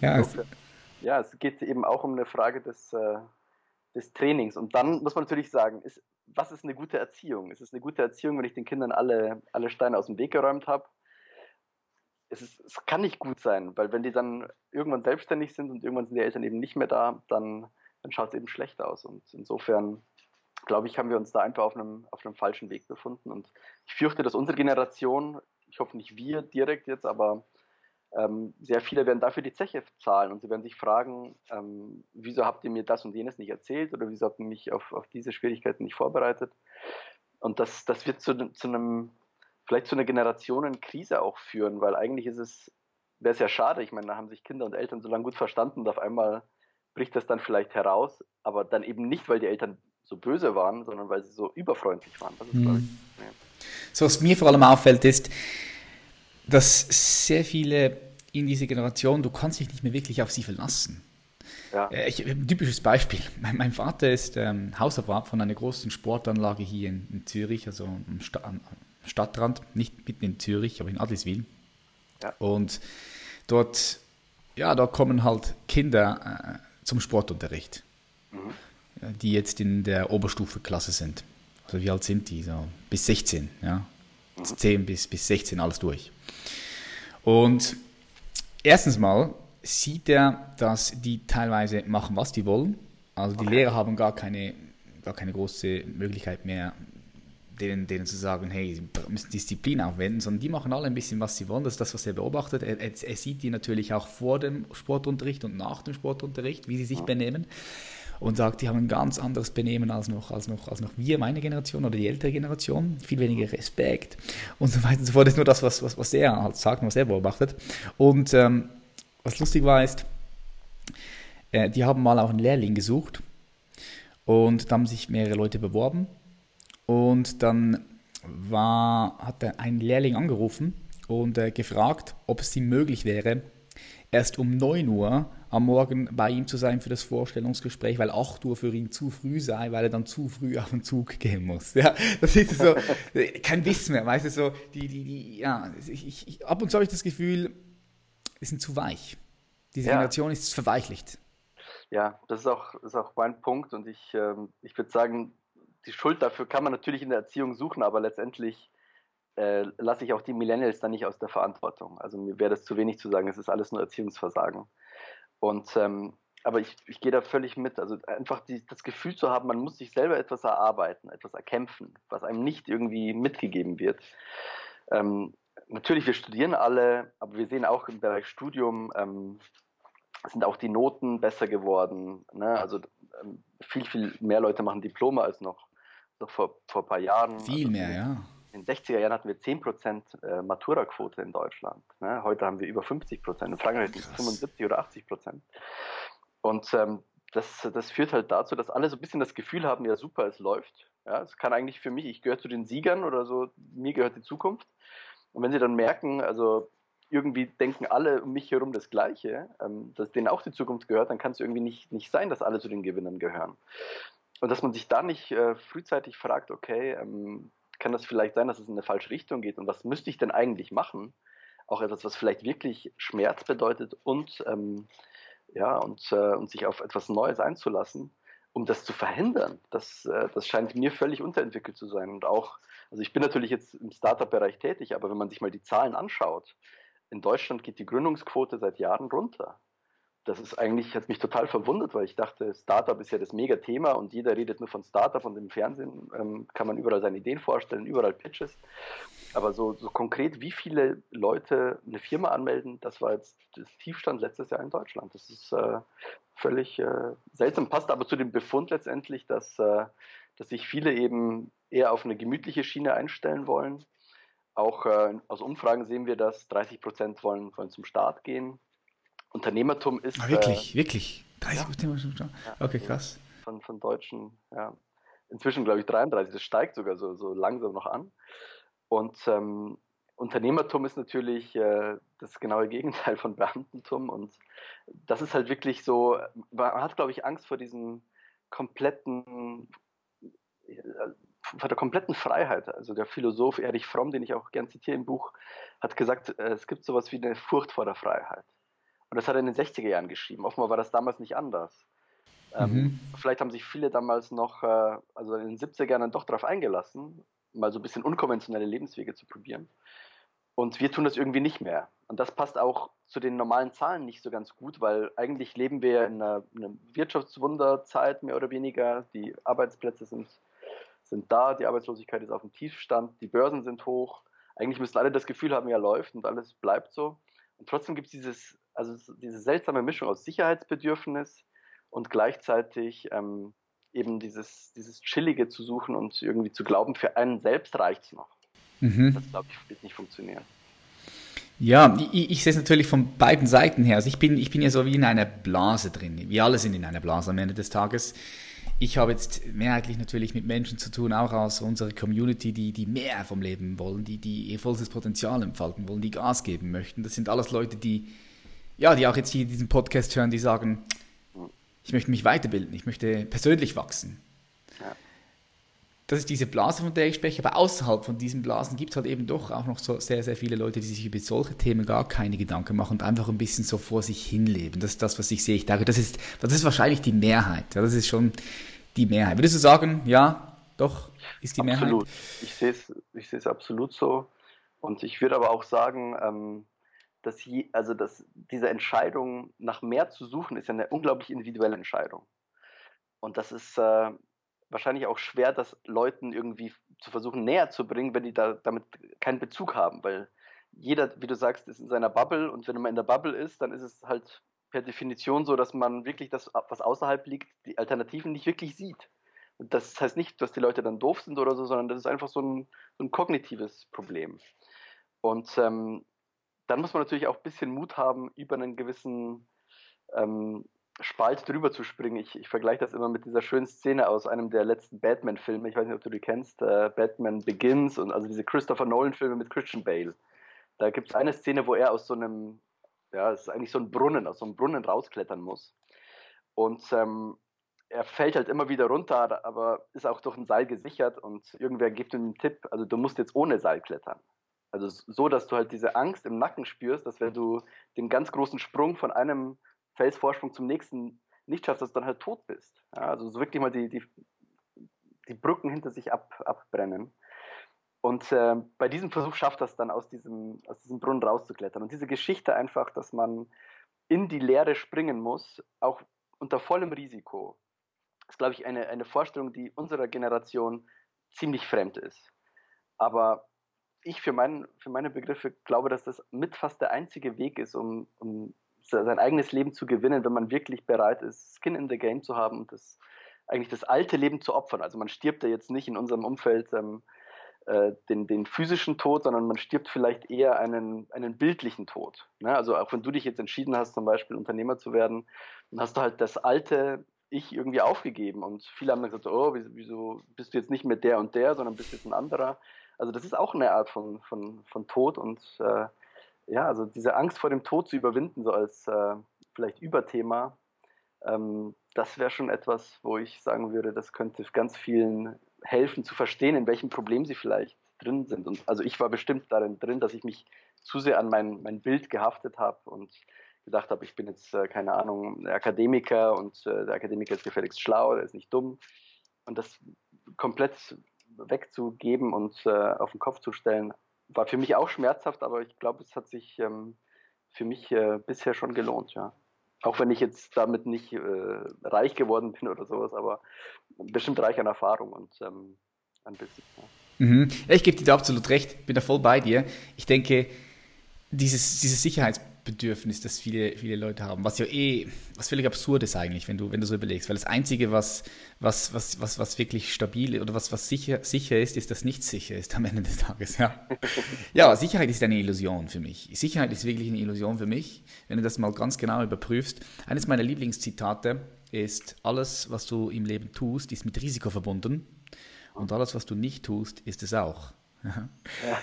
Ja, es, ja, es geht eben auch um eine Frage des, äh, des Trainings. Und dann muss man natürlich sagen, ist, was ist eine gute Erziehung? Ist es eine gute Erziehung, wenn ich den Kindern alle, alle Steine aus dem Weg geräumt habe? Es, ist, es kann nicht gut sein, weil wenn die dann irgendwann selbstständig sind und irgendwann sind die Eltern eben nicht mehr da, dann, dann schaut es eben schlecht aus. Und insofern, glaube ich, haben wir uns da einfach auf einem, auf einem falschen Weg befunden. Und ich fürchte, dass unsere Generation, ich hoffe nicht wir direkt jetzt, aber ähm, sehr viele werden dafür die Zeche zahlen und sie werden sich fragen, ähm, wieso habt ihr mir das und jenes nicht erzählt oder wieso habt ihr mich auf, auf diese Schwierigkeiten nicht vorbereitet. Und das, das wird zu, zu einem vielleicht zu einer Generationenkrise auch führen, weil eigentlich ist es, wäre es ja schade, ich meine, da haben sich Kinder und Eltern so lange gut verstanden und auf einmal bricht das dann vielleicht heraus, aber dann eben nicht, weil die Eltern so böse waren, sondern weil sie so überfreundlich waren. Ist, mhm. ich, ja. So, was mir vor allem auffällt, ist, dass sehr viele in dieser Generation, du kannst dich nicht mehr wirklich auf sie verlassen. Ja. Äh, ich, ein typisches Beispiel. Mein, mein Vater ist ähm, Hausabwart von einer großen Sportanlage hier in, in Zürich, also am, Sta Stadtrand, nicht mitten in Zürich, aber in Adliswil. Ja. Und dort, ja, da kommen halt Kinder äh, zum Sportunterricht, mhm. die jetzt in der Oberstufeklasse sind. Also wie alt sind die? So bis 16, ja. Mhm. 10 bis, bis 16 alles durch. Und erstens mal sieht er, dass die teilweise machen, was die wollen. Also die okay. Lehrer haben gar keine, gar keine große Möglichkeit mehr, denen, denen zu sagen, hey, sie müssen Disziplin aufwenden, sondern die machen alle ein bisschen, was sie wollen. Das ist das, was er beobachtet. Er, er, er sieht die natürlich auch vor dem Sportunterricht und nach dem Sportunterricht, wie sie sich benehmen. und sagt, die haben ein ganz anderes Benehmen als noch, als noch, als noch wir, meine Generation oder die ältere Generation, viel weniger Respekt und so weiter und so fort. Das ist nur das, was, was, was er halt sagt, was er beobachtet. Und ähm, was lustig war, ist, äh, die haben mal auch einen Lehrling gesucht und da haben sich mehrere Leute beworben und dann war, hat ein Lehrling angerufen und äh, gefragt, ob es ihm möglich wäre, erst um 9 Uhr am Morgen bei ihm zu sein für das Vorstellungsgespräch, weil 8 Uhr für ihn zu früh sei, weil er dann zu früh auf den Zug gehen muss. Ja, das ist so, kein Wiss mehr, weißt du, so, die, die, die, ja, ich, ich, ab und zu habe ich das Gefühl, wir sind zu weich. Diese ja. Generation ist verweichlicht. Ja, das ist auch, ist auch mein Punkt und ich, ähm, ich würde sagen, die Schuld dafür kann man natürlich in der Erziehung suchen, aber letztendlich äh, lasse ich auch die Millennials dann nicht aus der Verantwortung. Also mir wäre das zu wenig zu sagen, es ist alles nur Erziehungsversagen. Und ähm, aber ich, ich gehe da völlig mit. Also einfach die, das Gefühl zu haben, man muss sich selber etwas erarbeiten, etwas erkämpfen, was einem nicht irgendwie mitgegeben wird. Ähm, natürlich, wir studieren alle, aber wir sehen auch im Bereich Studium, ähm, sind auch die Noten besser geworden. Ne? Also ähm, viel, viel mehr Leute machen Diplome als noch, noch vor, vor ein paar Jahren. Viel also, mehr, ja. In den 60er Jahren hatten wir 10% äh, Matura-Quote in Deutschland. Ne? Heute haben wir über 50%. In Frankreich sind es 75 oder 80%. Und ähm, das, das führt halt dazu, dass alle so ein bisschen das Gefühl haben, ja super, es läuft. Ja, es kann eigentlich für mich, ich gehöre zu den Siegern oder so, mir gehört die Zukunft. Und wenn sie dann merken, also irgendwie denken alle um mich herum das Gleiche, ähm, dass denen auch die Zukunft gehört, dann kann es irgendwie nicht, nicht sein, dass alle zu den Gewinnern gehören. Und dass man sich da nicht äh, frühzeitig fragt, okay, ähm, kann das vielleicht sein, dass es in eine falsche Richtung geht und was müsste ich denn eigentlich machen? Auch etwas, was vielleicht wirklich Schmerz bedeutet und, ähm, ja, und, äh, und sich auf etwas Neues einzulassen, um das zu verhindern. Das, äh, das scheint mir völlig unterentwickelt zu sein. Und auch, also ich bin natürlich jetzt im Startup-Bereich tätig, aber wenn man sich mal die Zahlen anschaut, in Deutschland geht die Gründungsquote seit Jahren runter. Das ist eigentlich, hat mich total verwundert, weil ich dachte, Startup ist ja das Mega-Thema und jeder redet nur von Startup und im Fernsehen ähm, kann man überall seine Ideen vorstellen, überall Pitches. Aber so, so konkret, wie viele Leute eine Firma anmelden, das war jetzt das Tiefstand letztes Jahr in Deutschland. Das ist äh, völlig äh, seltsam, passt aber zu dem Befund letztendlich, dass, äh, dass sich viele eben eher auf eine gemütliche Schiene einstellen wollen auch äh, aus Umfragen sehen wir, dass 30 Prozent wollen, wollen zum Staat gehen. Unternehmertum ist. Ah, wirklich, äh, wirklich. 30 Prozent zum Staat. Okay, krass. Von, von Deutschen, ja. Inzwischen glaube ich 33, das steigt sogar so, so langsam noch an. Und ähm, Unternehmertum ist natürlich äh, das genaue Gegenteil von Beamtentum. Und das ist halt wirklich so, man hat, glaube ich, Angst vor diesem kompletten von der kompletten Freiheit. Also der Philosoph Erich Fromm, den ich auch gern zitiere im Buch, hat gesagt, äh, es gibt sowas wie eine Furcht vor der Freiheit. Und das hat er in den 60er Jahren geschrieben. Offenbar war das damals nicht anders. Ähm, mhm. Ähm, vielleicht haben sich viele damals noch, äh, also in den 70er Jahren doch darauf eingelassen, mal so ein bisschen unkonventionelle Lebenswege zu probieren. Und wir tun das irgendwie nicht mehr. Und das passt auch zu den normalen Zahlen nicht so ganz gut, weil eigentlich leben wir in einer, einer Wirtschaftswunderzeit mehr oder weniger. Die Arbeitsplätze sind sind da, die Arbeitslosigkeit ist auf dem Tiefstand, die Börsen sind hoch. Eigentlich müssten alle das Gefühl haben, ja läuft und alles bleibt so. Und trotzdem gibt es dieses, also diese seltsame Mischung aus Sicherheitsbedürfnis und gleichzeitig ähm, eben dieses, dieses Chillige zu suchen und irgendwie zu glauben, für einen selbst reicht es noch. Mhm. Das, glaube ich, wird nicht funktionieren. Ja, ich, ich sehe es natürlich von beiden Seiten her. Also ich bin, ich bin ja so wie in einer Blase drin. Wir alle sind in einer Blase am Ende des Tages ich habe jetzt mehrheitlich natürlich mit Menschen zu tun, auch aus unserer Community, die, die mehr vom Leben wollen, die, die ihr volles Potenzial entfalten wollen, die Gas geben möchten. Das sind alles Leute, die, ja, die auch jetzt hier diesen Podcast hören, die sagen, ich möchte mich weiterbilden, ich möchte persönlich wachsen. Ja. Das ist diese Blase, von der ich spreche, aber außerhalb von diesen Blasen gibt es halt eben doch auch noch so sehr, sehr viele Leute, die sich über solche Themen gar keine Gedanken machen und einfach ein bisschen so vor sich hinleben. Das ist das, was ich sehe. Ich denke, das ist, das ist wahrscheinlich die Mehrheit. Das ist schon die Mehrheit. Würdest du sagen, ja, doch, ist die absolut. Mehrheit? Absolut. Ich sehe es ich sehe es absolut so. Und ich würde aber auch sagen, ähm, dass, je, also dass diese Entscheidung nach mehr zu suchen, ist ja eine unglaublich individuelle Entscheidung. Und das ist äh, wahrscheinlich auch schwer, das Leuten irgendwie zu versuchen näher zu bringen, wenn die da damit keinen Bezug haben, weil jeder, wie du sagst, ist in seiner Bubble und wenn man in der Bubble ist, dann ist es halt per Definition so, dass man wirklich das, was außerhalb liegt, die Alternativen nicht wirklich sieht. Und das heißt nicht, dass die Leute dann doof sind oder so, sondern das ist einfach so ein, so ein kognitives Problem. Und ähm, dann muss man natürlich auch ein bisschen Mut haben, über einen gewissen ähm, Spalt drüber zu springen. Ich, ich vergleiche das immer mit dieser schönen Szene aus einem der letzten Batman-Filme. Ich weiß nicht, ob du die kennst. Äh, Batman Begins und also diese Christopher Nolan-Filme mit Christian Bale. Da gibt es eine Szene, wo er aus so einem ja, es ist eigentlich so ein Brunnen, aus so einem Brunnen rausklettern muss. Und ähm, er fällt halt immer wieder runter, aber ist auch durch ein Seil gesichert und irgendwer gibt ihm einen Tipp, also du musst jetzt ohne Seil klettern. Also so, dass du halt diese Angst im Nacken spürst, dass wenn du den ganz großen Sprung von einem Felsvorsprung zum nächsten nicht schaffst, dass du dann halt tot bist. Ja, also so wirklich mal die, die, die Brücken hinter sich ab, abbrennen. Und äh, bei diesem Versuch schafft das dann aus diesem, aus diesem Brunnen rauszuklettern. Und diese Geschichte einfach, dass man in die Leere springen muss, auch unter vollem Risiko, ist, glaube ich, eine, eine Vorstellung, die unserer Generation ziemlich fremd ist. Aber ich für, mein, für meine Begriffe glaube, dass das mit fast der einzige Weg ist, um, um sein eigenes Leben zu gewinnen, wenn man wirklich bereit ist, Skin in the Game zu haben und das eigentlich das alte Leben zu opfern. Also man stirbt ja jetzt nicht in unserem Umfeld ähm, äh, den, den physischen Tod, sondern man stirbt vielleicht eher einen, einen bildlichen Tod. Ne? Also auch wenn du dich jetzt entschieden hast, zum Beispiel Unternehmer zu werden, dann hast du halt das alte Ich irgendwie aufgegeben. Und viele haben dann gesagt, oh, wieso bist du jetzt nicht mehr der und der, sondern bist jetzt ein anderer. Also das ist auch eine Art von, von, von Tod und äh, ja, also diese Angst vor dem Tod zu überwinden, so als äh, vielleicht Überthema, ähm, das wäre schon etwas, wo ich sagen würde, das könnte ganz vielen helfen zu verstehen, in welchem Problem sie vielleicht drin sind. Und also ich war bestimmt darin drin, dass ich mich zu sehr an mein, mein Bild gehaftet habe und gedacht habe, ich bin jetzt, äh, keine Ahnung, Akademiker und äh, der Akademiker ist gefälligst schlau, der ist nicht dumm. Und das komplett wegzugeben und äh, auf den Kopf zu stellen, war für mich auch schmerzhaft, aber ich glaube, es hat sich ähm, für mich äh, bisher schon gelohnt, ja. Auch wenn ich jetzt damit nicht äh, reich geworden bin oder sowas, aber bestimmt reich an Erfahrung und ähm, ein bisschen. Ja. Mhm. Ich gebe dir da absolut recht, bin da voll bei dir. Ich denke, dieses, dieses Sicherheits Bedürfnis, das viele, viele Leute haben, was ja eh, was völlig absurd ist eigentlich, wenn du, wenn du so überlegst, weil das Einzige, was, was, was, was, was wirklich stabil oder was, was sicher, sicher ist, ist, dass nichts sicher ist am Ende des Tages, ja. ja, Sicherheit ist eine Illusion für mich. Sicherheit ist wirklich eine Illusion für mich, wenn du das mal ganz genau überprüfst. Eines meiner Lieblingszitate ist, alles, was du im Leben tust, ist mit Risiko verbunden und alles, was du nicht tust, ist es auch.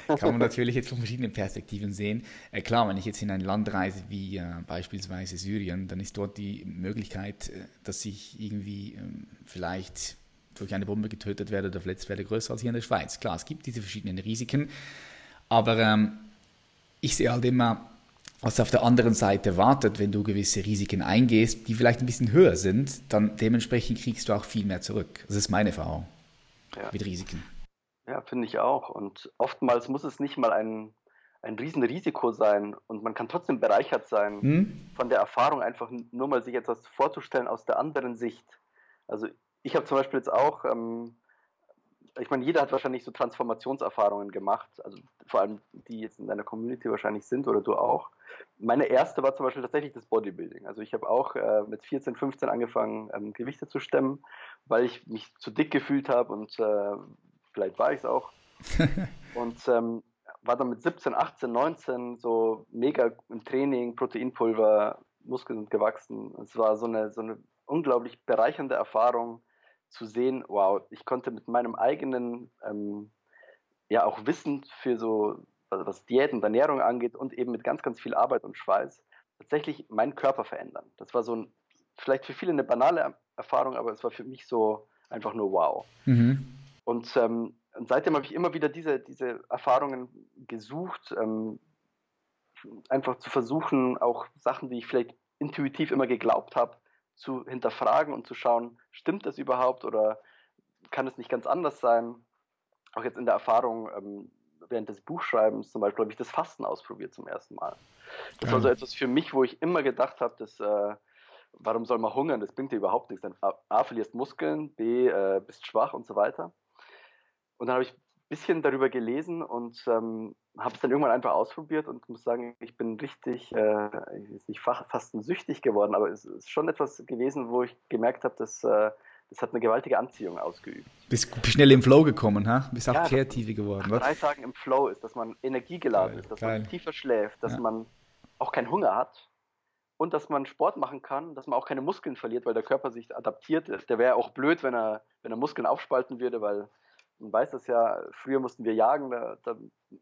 Kann man natürlich jetzt von verschiedenen Perspektiven sehen. Äh, klar, wenn ich jetzt in ein Land reise wie äh, beispielsweise Syrien, dann ist dort die Möglichkeit, äh, dass ich irgendwie ähm, vielleicht durch eine Bombe getötet werde oder verletzt werde, größer als hier in der Schweiz. Klar, es gibt diese verschiedenen Risiken, aber ähm, ich sehe halt immer, was auf der anderen Seite wartet, wenn du gewisse Risiken eingehst, die vielleicht ein bisschen höher sind, dann dementsprechend kriegst du auch viel mehr zurück. Das ist meine Erfahrung ja. mit Risiken. Ja, finde ich auch. Und oftmals muss es nicht mal ein, ein Riesenrisiko sein und man kann trotzdem bereichert sein hm? von der Erfahrung, einfach nur mal sich etwas vorzustellen aus der anderen Sicht. Also ich habe zum Beispiel jetzt auch, ähm, ich meine, jeder hat wahrscheinlich so Transformationserfahrungen gemacht, also vor allem die jetzt in deiner Community wahrscheinlich sind oder du auch. Meine erste war zum Beispiel tatsächlich das Bodybuilding. Also ich habe auch äh, mit 14, 15 angefangen, ähm, Gewichte zu stemmen, weil ich mich zu dick gefühlt habe und äh, vielleicht war ich es auch. und ähm, war dann mit 17, 18, 19 so mega im Training, Proteinpulver, Muskeln sind gewachsen. Es war so eine, so eine unglaublich bereichernde Erfahrung zu sehen, wow, ich konnte mit meinem eigenen, ähm, ja auch Wissen für so, also was Diät und Ernährung angeht und eben mit ganz, ganz viel Arbeit und Schweiß, tatsächlich meinen Körper verändern. Das war so ein, vielleicht für viele eine banale Erfahrung, aber es war für mich so einfach nur wow. Mhm. Und, ähm, seitdem habe ich immer wieder diese, diese Erfahrungen gesucht, ähm, einfach zu versuchen, auch Sachen, die ich vielleicht intuitiv immer geglaubt habe, zu hinterfragen und zu schauen, stimmt das überhaupt oder kann es nicht ganz anders sein? Auch jetzt in der Erfahrung ähm, während des Buchschreibens zum Beispiel habe ich das Fasten ausprobiert zum ersten Mal. Das war so etwas für mich, wo ich immer gedacht habe, dass äh, warum soll man hungern? Das bringt dir überhaupt nichts. Dann A, A verlierst Muskeln, B äh, bist schwach und so weiter. Und dann habe ich bisschen darüber gelesen und ähm, habe es dann irgendwann einfach ausprobiert und muss sagen, ich bin richtig, äh, nicht fast süchtig geworden, aber es ist schon etwas gewesen, wo ich gemerkt habe, dass äh, das hat eine gewaltige Anziehung ausgeübt. Bist, schnell im Flow gekommen, ha? Bist auch ja, kreativ geworden. Nach drei Tagen im Flow ist, dass man energiegeladen geil, ist, dass geil. man tiefer schläft, dass ja. man auch keinen Hunger hat und dass man Sport machen kann, dass man auch keine Muskeln verliert, weil der Körper sich adaptiert. Der wäre auch blöd, wenn er, wenn er Muskeln aufspalten würde, weil man weiß das ja, früher mussten wir jagen, da, da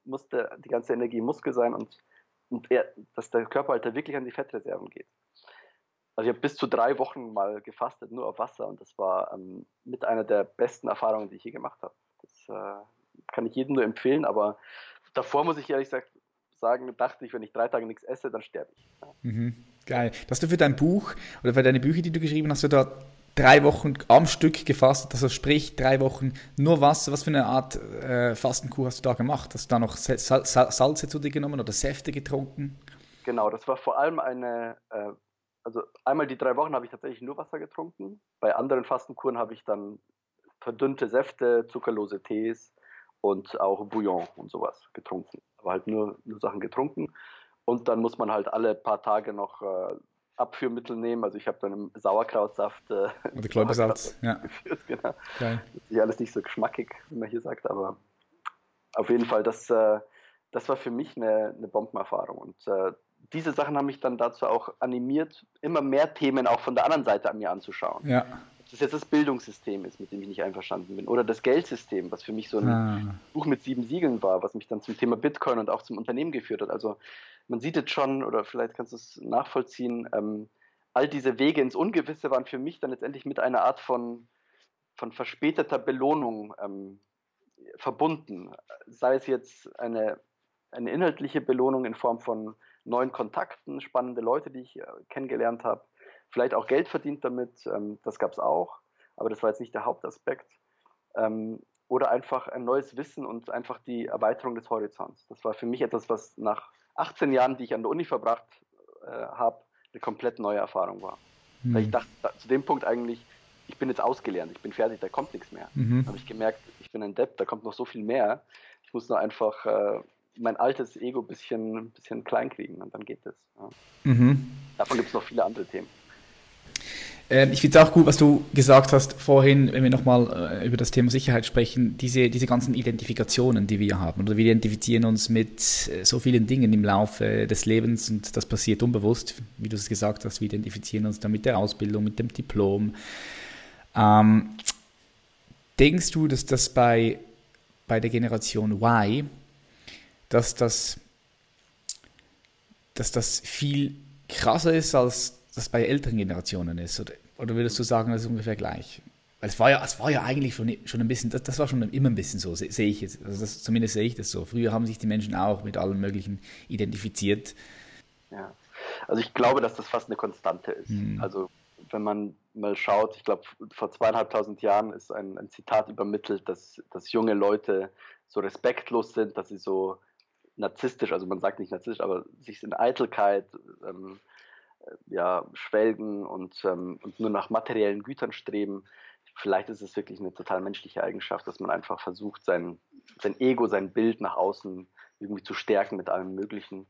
musste die ganze Energie im Muskel sein und, und er, dass der Körper halt wirklich an die Fettreserven geht. Also ich habe bis zu drei Wochen mal gefastet, nur auf Wasser und das war ähm, mit einer der besten Erfahrungen, die ich je gemacht habe. Das äh, kann ich jedem nur empfehlen, aber davor muss ich ehrlich sagen, dachte ich, wenn ich drei Tage nichts esse, dann sterbe ich. Ja. Mhm, geil. Hast du für dein Buch oder für deine Bücher, die du geschrieben hast, du da drei Wochen am Stück gefastet, also sprich drei Wochen nur Wasser. Was für eine Art äh, Fastenkur hast du da gemacht? Hast du da noch Sal Sal Salze zu dir genommen oder Säfte getrunken? Genau, das war vor allem eine, äh, also einmal die drei Wochen habe ich tatsächlich nur Wasser getrunken. Bei anderen Fastenkuren habe ich dann verdünnte Säfte, zuckerlose Tees und auch Bouillon und sowas getrunken. Aber halt nur, nur Sachen getrunken. Und dann muss man halt alle paar Tage noch äh, Abführmittel nehmen. Also ich habe dann im Sauerkrautsaft äh, Oder Kräutersalz, ja. geführt, genau. Geil. Das ist alles nicht so geschmackig, wie man hier sagt, aber auf jeden Fall, das, äh, das war für mich eine, eine Bombenerfahrung. Und äh, diese Sachen haben mich dann dazu auch animiert, immer mehr Themen auch von der anderen Seite an mir anzuschauen. Ja. Ob das jetzt das Bildungssystem ist, mit dem ich nicht einverstanden bin, oder das Geldsystem, was für mich so ein ah. Buch mit sieben Siegeln war, was mich dann zum Thema Bitcoin und auch zum Unternehmen geführt hat. Also man sieht jetzt schon, oder vielleicht kannst du es nachvollziehen, ähm, all diese Wege ins Ungewisse waren für mich dann letztendlich mit einer Art von, von verspäteter Belohnung ähm, verbunden. Sei es jetzt eine, eine inhaltliche Belohnung in Form von neuen Kontakten, spannende Leute, die ich äh, kennengelernt habe, vielleicht auch Geld verdient damit, ähm, das gab es auch, aber das war jetzt nicht der Hauptaspekt. Ähm, oder einfach ein neues Wissen und einfach die Erweiterung des Horizonts. Das war für mich etwas, was nach 18 Jahren, die ich an der Uni verbracht äh, habe, eine komplett neue Erfahrung war. Mhm. Weil ich dachte zu dem Punkt eigentlich, ich bin jetzt ausgelernt, ich bin fertig, da kommt nichts mehr. Mhm. habe ich gemerkt, ich bin ein Depp, da kommt noch so viel mehr. Ich muss nur einfach äh, mein altes Ego ein bisschen, bisschen klein kriegen und dann geht es. Ja. Mhm. Davon gibt es noch viele andere Themen. Ähm, ich finde es auch gut, was du gesagt hast vorhin, wenn wir nochmal äh, über das Thema Sicherheit sprechen, diese, diese ganzen Identifikationen, die wir haben. Oder wir identifizieren uns mit äh, so vielen Dingen im Laufe des Lebens und das passiert unbewusst, wie du es gesagt hast. Wir identifizieren uns dann mit der Ausbildung, mit dem Diplom. Ähm, denkst du, dass das bei, bei der Generation Y, dass das, dass das viel krasser ist als das bei älteren Generationen ist? Oder, oder würdest du sagen, das ist ungefähr gleich? Weil es war ja, es war ja eigentlich schon, schon ein bisschen, das, das war schon immer ein bisschen so, sehe ich jetzt. Also das, zumindest sehe ich das so. Früher haben sich die Menschen auch mit allem Möglichen identifiziert. Ja, also ich glaube, dass das fast eine Konstante ist. Hm. Also wenn man mal schaut, ich glaube, vor zweieinhalbtausend Jahren ist ein, ein Zitat übermittelt, dass, dass junge Leute so respektlos sind, dass sie so narzisstisch, also man sagt nicht narzisstisch, aber sich in Eitelkeit ähm, äh, ja, schwelgen und, ähm, und nur nach materiellen Gütern streben. Vielleicht ist es wirklich eine total menschliche Eigenschaft, dass man einfach versucht, sein, sein Ego, sein Bild nach außen irgendwie zu stärken mit allem Möglichen.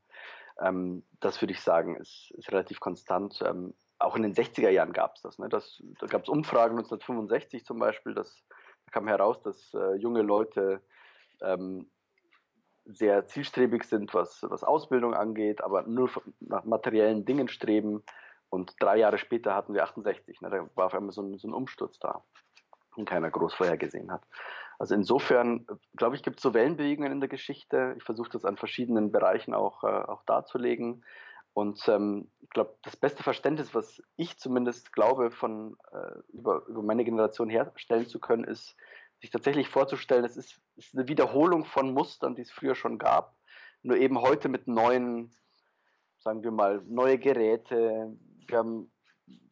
Ähm, das würde ich sagen, ist, ist relativ konstant. Ähm, auch in den 60er Jahren gab es das, ne? das. Da gab es Umfragen 1965 zum Beispiel, das, da kam heraus, dass äh, junge Leute ähm, sehr zielstrebig sind, was, was Ausbildung angeht, aber nur nach materiellen Dingen streben. Und drei Jahre später hatten wir 68. Ne? Da war auf einmal so ein, so ein Umsturz da, den keiner groß vorhergesehen hat. Also insofern, glaube ich, gibt es so Wellenbewegungen in der Geschichte. Ich versuche das an verschiedenen Bereichen auch, äh, auch darzulegen. Und ähm, ich glaube, das beste Verständnis, was ich zumindest glaube, von äh, über, über meine Generation herstellen zu können, ist, sich tatsächlich vorzustellen, es ist, ist eine Wiederholung von Mustern, die es früher schon gab, nur eben heute mit neuen, sagen wir mal, neue Geräte. Wir haben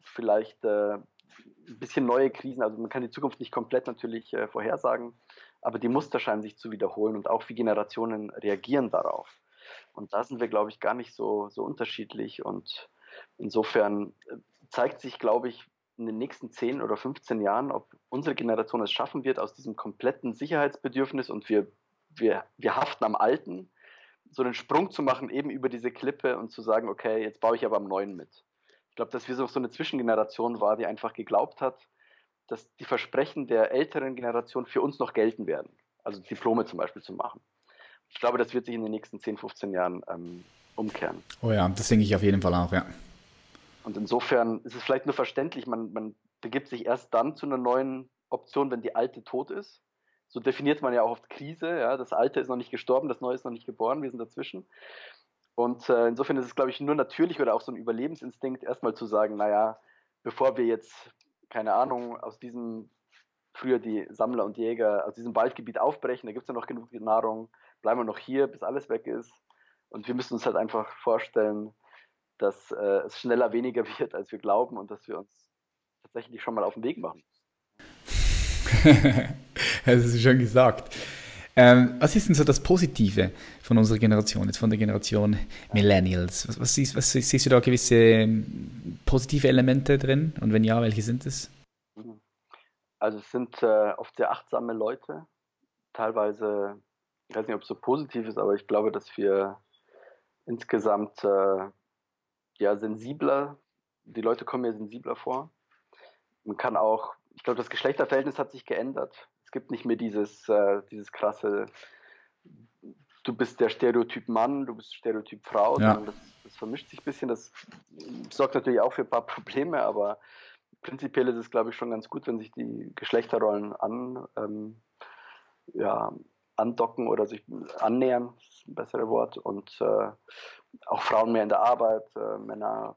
vielleicht äh, ein bisschen neue Krisen, also man kann die Zukunft nicht komplett natürlich äh, vorhersagen, aber die Muster scheinen sich zu wiederholen und auch wie Generationen reagieren darauf. Und da sind wir, glaube ich, gar nicht so, so unterschiedlich und insofern äh, zeigt sich, glaube ich, in den nächsten 10 oder 15 Jahren, ob unsere Generation es schaffen wird, aus diesem kompletten Sicherheitsbedürfnis und wir, wir, wir haften am Alten, so einen Sprung zu machen, eben über diese Klippe und zu sagen, okay, jetzt baue ich aber am Neuen mit. Ich glaube, dass wir so eine Zwischengeneration war, die einfach geglaubt hat, dass die Versprechen der älteren Generation für uns noch gelten werden. Also Diplome zum Beispiel zu machen. Ich glaube, das wird sich in den nächsten 10, 15 Jahren ähm, umkehren. Oh ja, das denke ich auf jeden Fall auch, ja. Und insofern ist es vielleicht nur verständlich, man, man begibt sich erst dann zu einer neuen Option, wenn die alte tot ist. So definiert man ja auch oft Krise. Ja? Das Alte ist noch nicht gestorben, das Neue ist noch nicht geboren, wir sind dazwischen. Und äh, insofern ist es, glaube ich, nur natürlich oder auch so ein Überlebensinstinkt, erstmal zu sagen, naja, bevor wir jetzt, keine Ahnung, aus diesem, früher die Sammler und Jäger, aus diesem Waldgebiet aufbrechen, da gibt es ja noch genug Nahrung, bleiben wir noch hier, bis alles weg ist. Und wir müssen uns halt einfach vorstellen, dass äh, es schneller weniger wird, als wir glauben und dass wir uns tatsächlich schon mal auf den Weg machen. das ist schon gesagt. Ähm, was ist denn so das Positive von unserer Generation, jetzt von der Generation Millennials? Was, was, siehst, was siehst, du da gewisse ähm, positive Elemente drin? Und wenn ja, welche sind es? Also es sind äh, oft sehr achtsame Leute, teilweise, ich weiß nicht, ob es so positiv ist, aber ich glaube, dass wir insgesamt äh, ja sensibler, die Leute kommen mir sensibler vor. Man kann auch, ich glaube, das Geschlechterverhältnis hat sich geändert. Es gibt nicht mehr dieses, äh, dieses krasse, du bist der Stereotyp Mann, du bist Stereotyp Frau, ja. das, das, vermischt sich ein bisschen. Das sorgt natürlich auch für ein paar Probleme, aber prinzipiell ist es, glaube ich, schon ganz gut, wenn sich die Geschlechterrollen an, ähm, ja, andocken oder sich annähern, besseres Wort, und äh, auch Frauen mehr in der Arbeit, äh, Männer,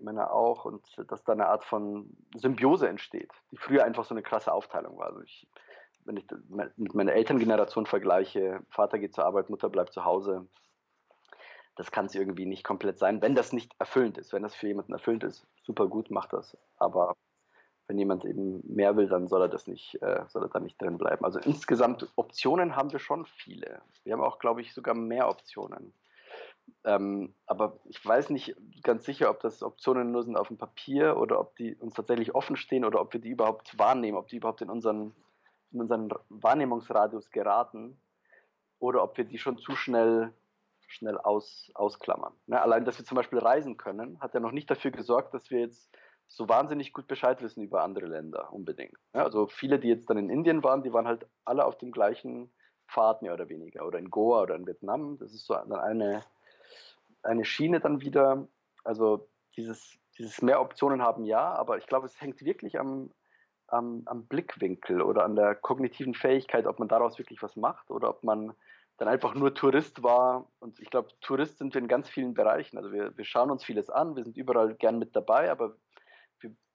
Männer auch, und dass da eine Art von Symbiose entsteht, die früher einfach so eine krasse Aufteilung war. Also ich, wenn ich mit meiner Elterngeneration vergleiche, Vater geht zur Arbeit, Mutter bleibt zu Hause, das kann es irgendwie nicht komplett sein, wenn das nicht erfüllend ist. Wenn das für jemanden erfüllend ist, super gut, macht das. Aber wenn jemand eben mehr will, dann soll er das nicht, äh, soll er da nicht drin bleiben. Also insgesamt Optionen haben wir schon viele. Wir haben auch, glaube ich, sogar mehr Optionen. Ähm, aber ich weiß nicht ganz sicher, ob das Optionen nur sind auf dem Papier oder ob die uns tatsächlich offen stehen oder ob wir die überhaupt wahrnehmen, ob die überhaupt in unseren, in unseren Wahrnehmungsradius geraten oder ob wir die schon zu schnell, schnell aus, ausklammern. Ne? Allein, dass wir zum Beispiel reisen können, hat ja noch nicht dafür gesorgt, dass wir jetzt so wahnsinnig gut Bescheid wissen über andere Länder unbedingt. Ja, also viele, die jetzt dann in Indien waren, die waren halt alle auf dem gleichen Pfad mehr oder weniger oder in Goa oder in Vietnam. Das ist so eine, eine Schiene dann wieder. Also dieses, dieses mehr Optionen haben ja, aber ich glaube, es hängt wirklich am, am, am Blickwinkel oder an der kognitiven Fähigkeit, ob man daraus wirklich was macht oder ob man dann einfach nur Tourist war. Und ich glaube, Tourist sind wir in ganz vielen Bereichen. Also wir, wir schauen uns vieles an, wir sind überall gern mit dabei, aber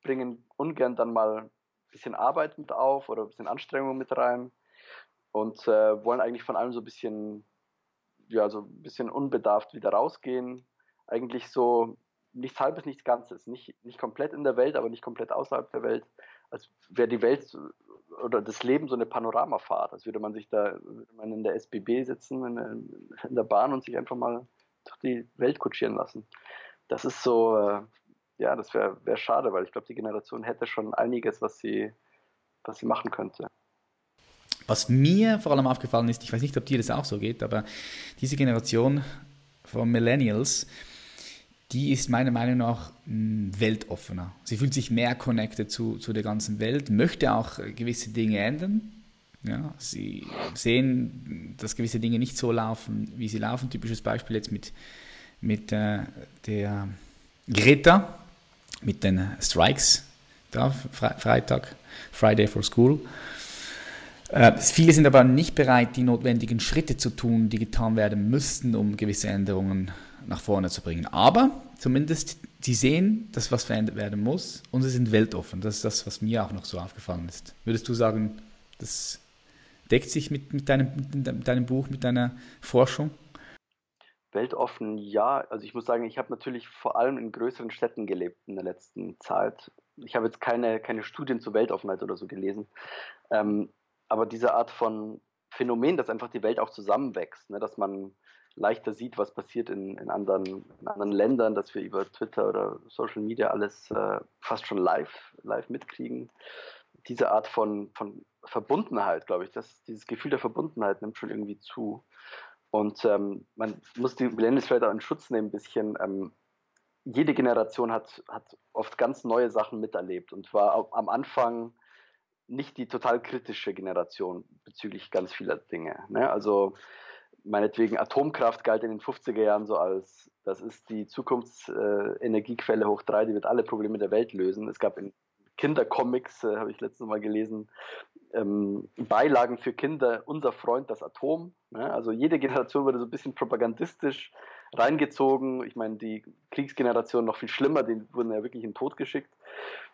bringen ungern dann mal ein bisschen Arbeit mit auf oder ein bisschen Anstrengung mit rein und äh, wollen eigentlich von allem so ein bisschen, ja, so ein bisschen unbedarft wieder rausgehen. Eigentlich so nichts Halbes, nichts Ganzes. Nicht, nicht komplett in der Welt, aber nicht komplett außerhalb der Welt. Als wäre die Welt oder das Leben so eine Panoramafahrt. Als würde man sich da, würde man in der SBB sitzen, in, in der Bahn und sich einfach mal durch die Welt kutschieren lassen. Das ist so, äh, ja, das wäre wär schade, weil ich glaube, die Generation hätte schon einiges, was sie, was sie machen könnte. Was mir vor allem aufgefallen ist, ich weiß nicht, ob dir das auch so geht, aber diese Generation von Millennials, die ist meiner Meinung nach hm, weltoffener. Sie fühlt sich mehr connected zu, zu der ganzen Welt, möchte auch gewisse Dinge ändern. Ja, sie sehen, dass gewisse Dinge nicht so laufen, wie sie laufen. Typisches Beispiel jetzt mit, mit äh, der Greta, mit den Strikes da, Freitag, Friday for School. Äh, viele sind aber nicht bereit, die notwendigen Schritte zu tun, die getan werden müssten, um gewisse Änderungen nach vorne zu bringen. Aber zumindest, sie sehen, dass was verändert werden muss und sie sind weltoffen. Das ist das, was mir auch noch so aufgefallen ist. Würdest du sagen, das deckt sich mit, mit, deinem, mit deinem Buch, mit deiner Forschung? Weltoffen, ja. Also ich muss sagen, ich habe natürlich vor allem in größeren Städten gelebt in der letzten Zeit. Ich habe jetzt keine, keine Studien zur Weltoffenheit oder so gelesen. Ähm, aber diese Art von, Phänomen, dass einfach die Welt auch zusammenwächst, ne? dass man leichter sieht, was passiert in, in, anderen, in anderen Ländern, dass wir über Twitter oder Social Media alles äh, fast schon live, live mitkriegen. Diese Art von, von Verbundenheit, glaube ich, das, dieses Gefühl der Verbundenheit nimmt schon irgendwie zu. Und ähm, man muss die Millennials vielleicht auch in Schutz nehmen, ein bisschen. Ähm, jede Generation hat, hat oft ganz neue Sachen miterlebt und war am Anfang nicht die total kritische Generation bezüglich ganz vieler Dinge. Ne? Also meinetwegen Atomkraft galt in den 50er Jahren so als, das ist die Zukunftsenergiequelle äh, hoch drei, die wird alle Probleme der Welt lösen. Es gab in Kindercomics, äh, habe ich letztes Mal gelesen, ähm, Beilagen für Kinder, unser Freund das Atom. Ne? Also jede Generation wurde so ein bisschen propagandistisch reingezogen. Ich meine, die Kriegsgeneration noch viel schlimmer, die wurden ja wirklich in den Tod geschickt.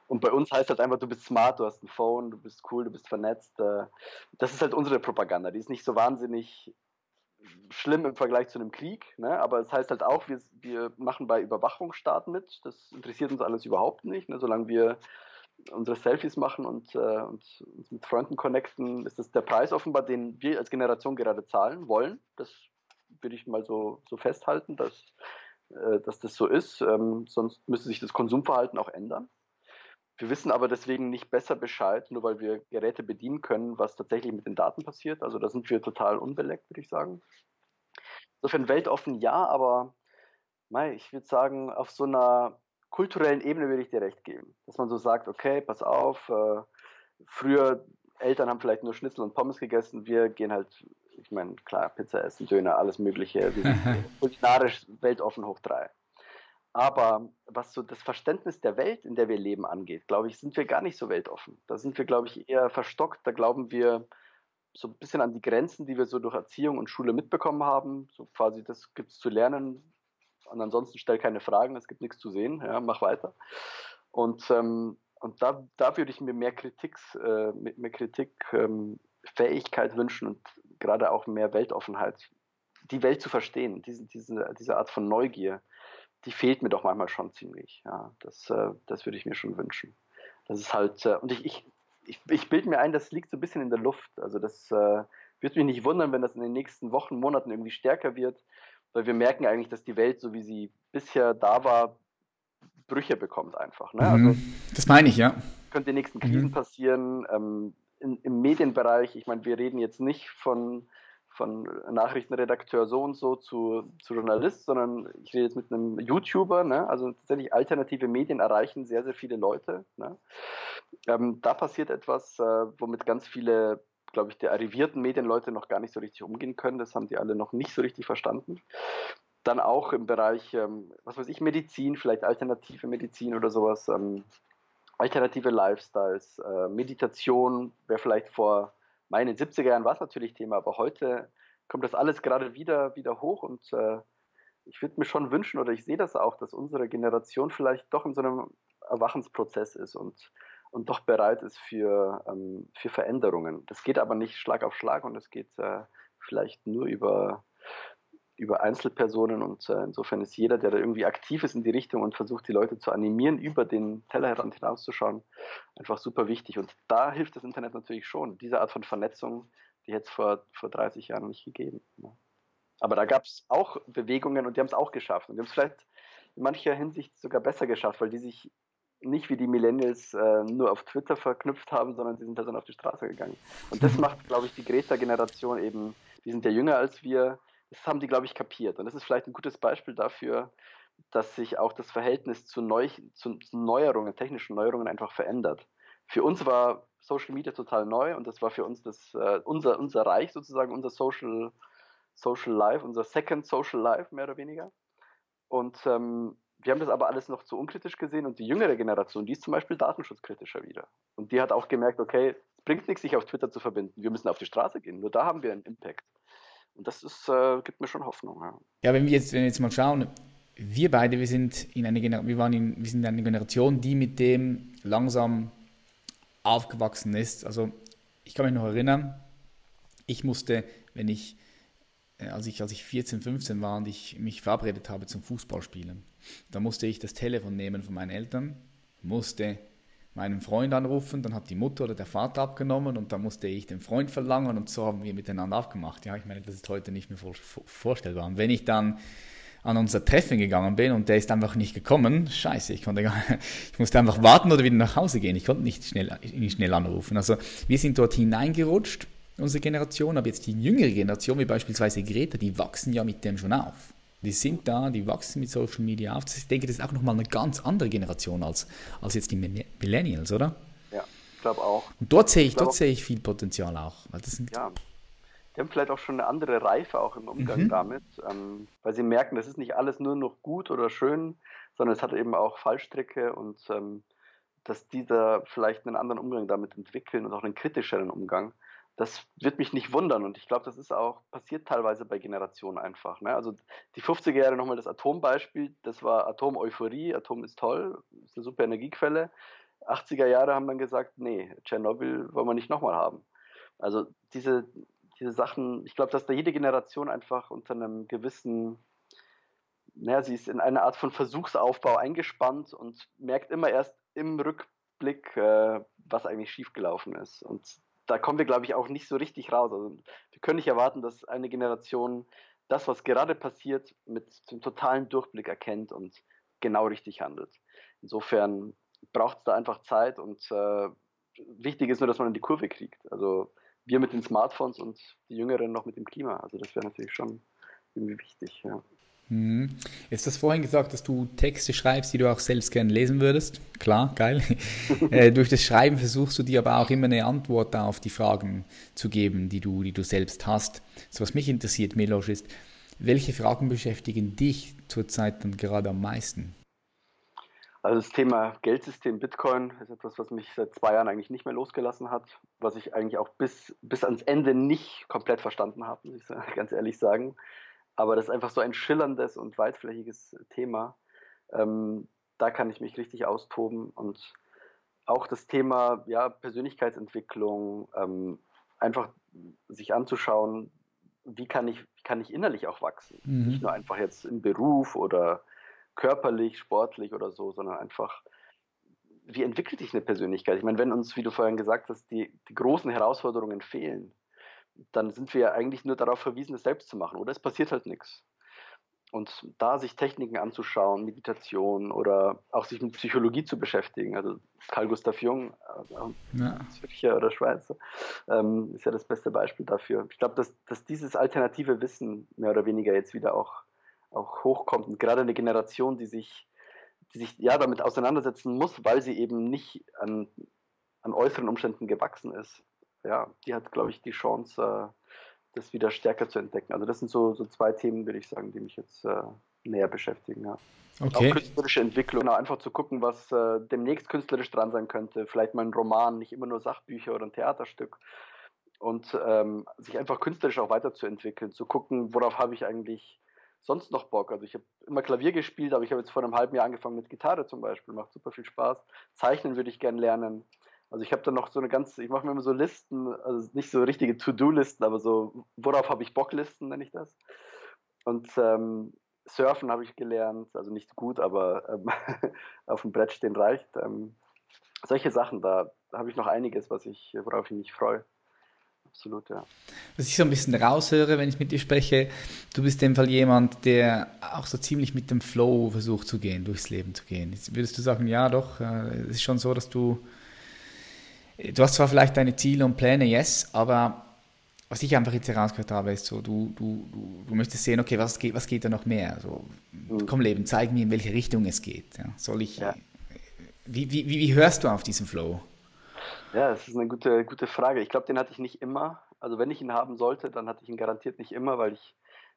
Und bei uns heißt halt einfach, du bist smart, du hast ein Phone, du bist cool, du bist vernetzt. Äh. Das ist halt unsere Propaganda. Die ist nicht so wahnsinnig schlimm im Vergleich zu einem Krieg, ne? aber es heißt halt auch, wir, wir machen bei Überwachungsstaaten mit. Das interessiert uns alles überhaupt nicht. Ne? Solange wir unsere Selfies machen und, äh, und uns mit Freunden connecten, ist das der Preis offenbar, den wir als Generation gerade zahlen wollen. Das würde ich mal so, so festhalten, dass, äh, dass das so ist. Ähm, sonst müsste sich das Konsumverhalten auch ändern. Wir wissen aber deswegen nicht besser Bescheid, nur weil wir Geräte bedienen können, was tatsächlich mit den Daten passiert. Also da sind wir total unbeleckt, würde ich sagen. Insofern weltoffen ja, aber mei, ich würde sagen, auf so einer kulturellen Ebene würde ich dir recht geben. Dass man so sagt, okay, pass auf, äh, früher Eltern haben vielleicht nur Schnitzel und Pommes gegessen, wir gehen halt, ich meine, klar, Pizza essen, Döner, alles Mögliche, kulinarisch weltoffen hoch drei. Aber was so das Verständnis der Welt, in der wir leben, angeht, glaube ich, sind wir gar nicht so weltoffen. Da sind wir, glaube ich, eher verstockt. Da glauben wir so ein bisschen an die Grenzen, die wir so durch Erziehung und Schule mitbekommen haben. So quasi, das gibt es zu lernen. Und ansonsten stell keine Fragen, es gibt nichts zu sehen. Ja, mach weiter. Und, ähm, und da, da würde ich mir mehr Kritik, äh, mehr Kritik, ähm, wünschen und gerade auch mehr Weltoffenheit, die Welt zu verstehen, diese, diese, diese Art von Neugier die fehlt mir doch manchmal schon ziemlich. Ja, das, äh, das würde ich mir schon wünschen. Das ist halt, äh, und ich, ich, ich, ich bilde mir ein, das liegt so ein bisschen in der Luft. Also das äh, würde mich nicht wundern, wenn das in den nächsten Wochen, Monaten irgendwie stärker wird, weil wir merken eigentlich, dass die Welt, so wie sie bisher da war, Brüche bekommt einfach. Ne? Also, mhm. das meine ich, ja. Könnte die nächsten Krisen mhm. passieren. Ähm, in, Im Medienbereich, ich meine, wir reden jetzt nicht von von Nachrichtenredakteur so und so zu, zu Journalist, sondern ich rede jetzt mit einem YouTuber. Ne? Also tatsächlich alternative Medien erreichen sehr, sehr viele Leute. Ne? Ähm, da passiert etwas, äh, womit ganz viele, glaube ich, der arrivierten Medienleute noch gar nicht so richtig umgehen können. Das haben die alle noch nicht so richtig verstanden. Dann auch im Bereich, ähm, was weiß ich, Medizin, vielleicht alternative Medizin oder sowas. Ähm, alternative Lifestyles, äh, Meditation wäre vielleicht vor meine, in den 70er Jahren war es natürlich Thema, aber heute kommt das alles gerade wieder, wieder hoch und äh, ich würde mir schon wünschen oder ich sehe das auch, dass unsere Generation vielleicht doch in so einem Erwachensprozess ist und, und doch bereit ist für, ähm, für Veränderungen. Das geht aber nicht Schlag auf Schlag und es geht äh, vielleicht nur über über Einzelpersonen und äh, insofern ist jeder, der da irgendwie aktiv ist in die Richtung und versucht, die Leute zu animieren, über den Tellerrand hinauszuschauen, einfach super wichtig. Und da hilft das Internet natürlich schon. Diese Art von Vernetzung, die hätte es vor, vor 30 Jahren nicht gegeben. Ne? Aber da gab es auch Bewegungen und die haben es auch geschafft. Und die haben es vielleicht in mancher Hinsicht sogar besser geschafft, weil die sich nicht wie die Millennials äh, nur auf Twitter verknüpft haben, sondern sie sind da dann auf die Straße gegangen. Und das macht, glaube ich, die Greta-Generation eben, die sind ja jünger als wir, das haben die, glaube ich, kapiert. Und das ist vielleicht ein gutes Beispiel dafür, dass sich auch das Verhältnis zu, Neu zu, zu Neuerungen, technischen Neuerungen einfach verändert. Für uns war Social Media total neu und das war für uns das, äh, unser, unser Reich sozusagen, unser Social, Social Life, unser Second Social Life mehr oder weniger. Und ähm, wir haben das aber alles noch zu unkritisch gesehen und die jüngere Generation, die ist zum Beispiel datenschutzkritischer wieder. Und die hat auch gemerkt, okay, es bringt nichts, sich auf Twitter zu verbinden. Wir müssen auf die Straße gehen. Nur da haben wir einen Impact. Und das ist, äh, gibt mir schon Hoffnung. Ja. ja, wenn wir jetzt, wenn wir jetzt mal schauen, wir beide, wir sind in eine wir waren in, wir sind eine Generation, die mit dem langsam aufgewachsen ist. Also ich kann mich noch erinnern, ich musste, wenn ich, als ich, als ich 14, 15 war und ich mich verabredet habe zum Fußballspielen, da musste ich das Telefon nehmen von meinen Eltern, musste meinen Freund anrufen, dann hat die Mutter oder der Vater abgenommen und dann musste ich den Freund verlangen und so haben wir miteinander abgemacht. Ja, ich meine, das ist heute nicht mehr vor, vorstellbar. Und wenn ich dann an unser Treffen gegangen bin und der ist einfach nicht gekommen, scheiße, ich konnte gar, ich musste einfach warten oder wieder nach Hause gehen. Ich konnte nicht schnell, nicht schnell anrufen. Also wir sind dort hineingerutscht, unsere Generation, aber jetzt die jüngere Generation, wie beispielsweise Greta, die wachsen ja mit dem schon auf. Die sind da, die wachsen mit Social Media auf. Ich denke, das ist auch nochmal eine ganz andere Generation als, als jetzt die Millennials, oder? Ja, ich glaube auch. Und dort sehe ich, ich dort sehe ich viel Potenzial auch. Weil das sind ja, die haben vielleicht auch schon eine andere Reife auch im Umgang mhm. damit, ähm, weil sie merken, das ist nicht alles nur noch gut oder schön, sondern es hat eben auch Fallstricke und ähm, dass die da vielleicht einen anderen Umgang damit entwickeln und auch einen kritischeren Umgang. Das wird mich nicht wundern und ich glaube, das ist auch passiert teilweise bei Generationen einfach. Ne? Also die 50er Jahre nochmal das Atombeispiel, das war Atom-Euphorie, Atom ist toll, ist eine super Energiequelle. 80er Jahre haben dann gesagt, nee, Tschernobyl wollen wir nicht nochmal haben. Also diese, diese Sachen, ich glaube, dass da jede Generation einfach unter einem gewissen, naja, sie ist in eine Art von Versuchsaufbau eingespannt und merkt immer erst im Rückblick, äh, was eigentlich schiefgelaufen ist. Und da kommen wir, glaube ich, auch nicht so richtig raus. Also wir können nicht erwarten, dass eine Generation das, was gerade passiert, mit dem totalen Durchblick erkennt und genau richtig handelt. Insofern braucht es da einfach Zeit und äh, wichtig ist nur, dass man in die Kurve kriegt. Also wir mit den Smartphones und die Jüngeren noch mit dem Klima. Also das wäre natürlich schon irgendwie wichtig, ja. Mhm. Jetzt hast du vorhin gesagt, dass du Texte schreibst, die du auch selbst gerne lesen würdest. Klar, geil. äh, durch das Schreiben versuchst du dir aber auch immer eine Antwort auf die Fragen zu geben, die du, die du selbst hast. So was mich interessiert, Melosch, ist, welche Fragen beschäftigen dich zurzeit dann gerade am meisten? Also das Thema Geldsystem Bitcoin ist etwas, was mich seit zwei Jahren eigentlich nicht mehr losgelassen hat, was ich eigentlich auch bis, bis ans Ende nicht komplett verstanden habe, muss ich ganz ehrlich sagen. Aber das ist einfach so ein schillerndes und weitflächiges Thema. Ähm, da kann ich mich richtig austoben und auch das Thema ja, Persönlichkeitsentwicklung, ähm, einfach sich anzuschauen, wie kann ich, wie kann ich innerlich auch wachsen. Mhm. Nicht nur einfach jetzt im Beruf oder körperlich, sportlich oder so, sondern einfach, wie entwickelt sich eine Persönlichkeit? Ich meine, wenn uns, wie du vorhin gesagt hast, die, die großen Herausforderungen fehlen, dann sind wir ja eigentlich nur darauf verwiesen, es selbst zu machen, oder es passiert halt nichts. Und da sich Techniken anzuschauen, Meditation oder auch sich mit Psychologie zu beschäftigen, also Carl Gustav Jung, äh, ja. Zürcher oder Schweizer, ähm, ist ja das beste Beispiel dafür. Ich glaube, dass, dass dieses alternative Wissen mehr oder weniger jetzt wieder auch auch hochkommt. Und gerade eine Generation, die sich, die sich ja damit auseinandersetzen muss, weil sie eben nicht an, an äußeren Umständen gewachsen ist, ja, die hat, glaube ich, die Chance, äh, das wieder stärker zu entdecken. Also das sind so, so zwei Themen, würde ich sagen, die mich jetzt äh, näher beschäftigen. Ja. Okay. Auch künstlerische Entwicklung, genau, einfach zu gucken, was äh, demnächst künstlerisch dran sein könnte. Vielleicht mal ein Roman, nicht immer nur Sachbücher oder ein Theaterstück. Und ähm, sich einfach künstlerisch auch weiterzuentwickeln, zu gucken, worauf habe ich eigentlich sonst noch Bock? Also ich habe immer Klavier gespielt, aber ich habe jetzt vor einem halben Jahr angefangen mit Gitarre zum Beispiel. Macht super viel Spaß. Zeichnen würde ich gerne lernen. Also ich habe dann noch so eine ganze, ich mache mir immer so Listen, also nicht so richtige To-Do-Listen, aber so, worauf habe ich Bock-Listen, nenne ich das. Und ähm, Surfen habe ich gelernt, also nicht gut, aber ähm, auf dem Brett stehen reicht. Ähm, solche Sachen, da, habe ich noch einiges, was ich, worauf ich mich freue absolut, ja. Was ich so ein bisschen raushöre, wenn ich mit dir spreche, du bist in dem Fall jemand, der auch so ziemlich mit dem Flow versucht zu gehen, durchs Leben zu gehen. Jetzt würdest du sagen, ja doch, äh, es ist schon so, dass du, du hast zwar vielleicht deine Ziele und Pläne, yes, aber was ich einfach jetzt herausgehört habe, ist so, du, du, du, du möchtest sehen, okay, was geht, was geht da noch mehr? Also, mhm. Komm Leben, zeig mir, in welche Richtung es geht. Ja, soll ich, ja. wie, wie, wie hörst du auf diesen Flow? Ja, das ist eine gute, gute Frage. Ich glaube, den hatte ich nicht immer. Also wenn ich ihn haben sollte, dann hatte ich ihn garantiert nicht immer, weil ich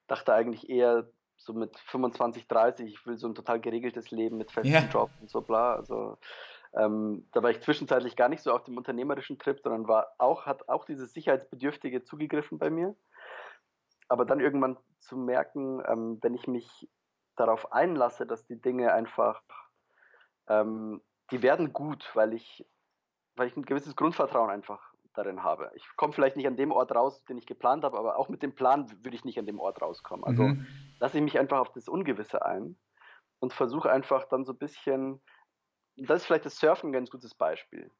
dachte eigentlich eher so mit 25, 30, ich will so ein total geregeltes Leben mit festem yeah. Job und so bla. Also ähm, da war ich zwischenzeitlich gar nicht so auf dem unternehmerischen Trip, sondern war auch, hat auch dieses Sicherheitsbedürftige zugegriffen bei mir. Aber dann irgendwann zu merken, ähm, wenn ich mich darauf einlasse, dass die Dinge einfach, ähm, die werden gut, weil ich weil ich ein gewisses Grundvertrauen einfach darin habe. Ich komme vielleicht nicht an dem Ort raus, den ich geplant habe, aber auch mit dem Plan würde ich nicht an dem Ort rauskommen. Also mhm. lasse ich mich einfach auf das Ungewisse ein und versuche einfach dann so ein bisschen das ist vielleicht das Surfen ein ganz gutes Beispiel.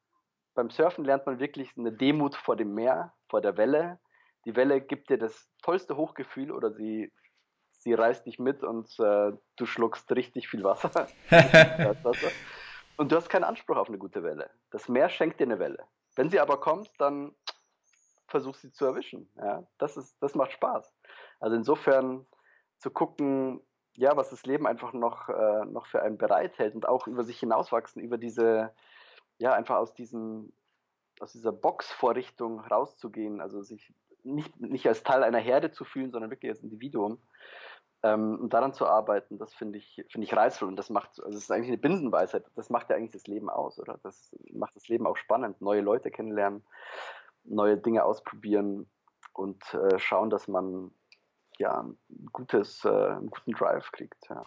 Beim Surfen lernt man wirklich eine Demut vor dem Meer, vor der Welle. Die Welle gibt dir das tollste Hochgefühl oder sie, sie reißt dich mit und äh, du schluckst richtig viel Wasser. und du hast keinen Anspruch auf eine gute Welle. Das Meer schenkt dir eine Welle. Wenn sie aber kommt, dann versuch sie zu erwischen. Ja? Das, ist, das macht Spaß. Also insofern zu gucken, ja, was das Leben einfach noch, äh, noch für einen bereithält und auch über sich hinauswachsen, über diese, ja, einfach aus diesem, aus dieser Boxvorrichtung rauszugehen, also sich nicht, nicht als Teil einer Herde zu fühlen, sondern wirklich als Individuum. Ähm, und daran zu arbeiten, das finde ich, finde ich reizvoll und das macht, also das ist eigentlich eine Binsenweisheit, das macht ja eigentlich das Leben aus, oder? Das macht das Leben auch spannend, neue Leute kennenlernen, neue Dinge ausprobieren und äh, schauen, dass man ja, ein gutes, äh, einen guten Drive kriegt. Ja.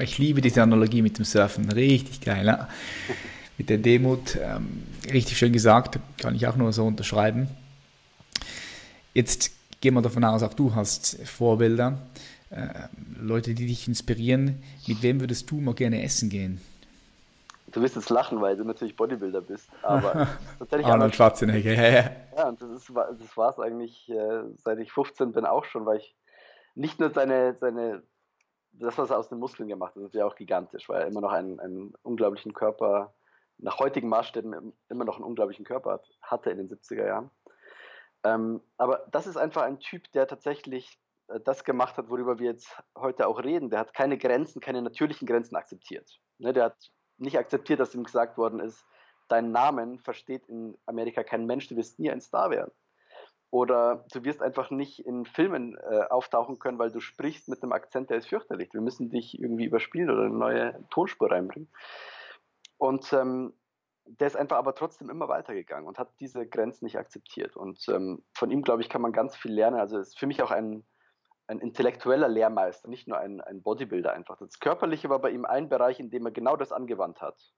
Ich liebe diese Analogie mit dem Surfen, richtig geil. Ja? mit der Demut, ähm, richtig schön gesagt, kann ich auch nur so unterschreiben. Jetzt gehen wir davon aus, auch du hast Vorbilder, äh, Leute, die dich inspirieren. Mit wem würdest du mal gerne essen gehen? Du wirst jetzt lachen, weil du natürlich Bodybuilder bist. Aber Arnold Schwarzenegger, ja, ja. Ja, und das, das war es eigentlich, äh, seit ich 15 bin, auch schon, weil ich nicht nur seine, seine, das, was er aus den Muskeln gemacht hat, das ist ja auch gigantisch, weil er immer noch einen, einen unglaublichen Körper, nach heutigen Maßstäben immer noch einen unglaublichen Körper hatte in den 70er Jahren. Ähm, aber das ist einfach ein Typ, der tatsächlich äh, das gemacht hat, worüber wir jetzt heute auch reden. Der hat keine Grenzen, keine natürlichen Grenzen akzeptiert. Ne, der hat nicht akzeptiert, dass ihm gesagt worden ist, deinen Namen versteht in Amerika kein Mensch, du wirst nie ein Star werden. Oder du wirst einfach nicht in Filmen äh, auftauchen können, weil du sprichst mit einem Akzent, der ist fürchterlich. Wir müssen dich irgendwie überspielen oder eine neue Tonspur reinbringen. Und ähm, der ist einfach aber trotzdem immer weitergegangen und hat diese Grenzen nicht akzeptiert. Und ähm, von ihm, glaube ich, kann man ganz viel lernen. Also ist für mich auch ein, ein intellektueller Lehrmeister, nicht nur ein, ein Bodybuilder einfach. Das Körperliche war bei ihm ein Bereich, in dem er genau das angewandt hat.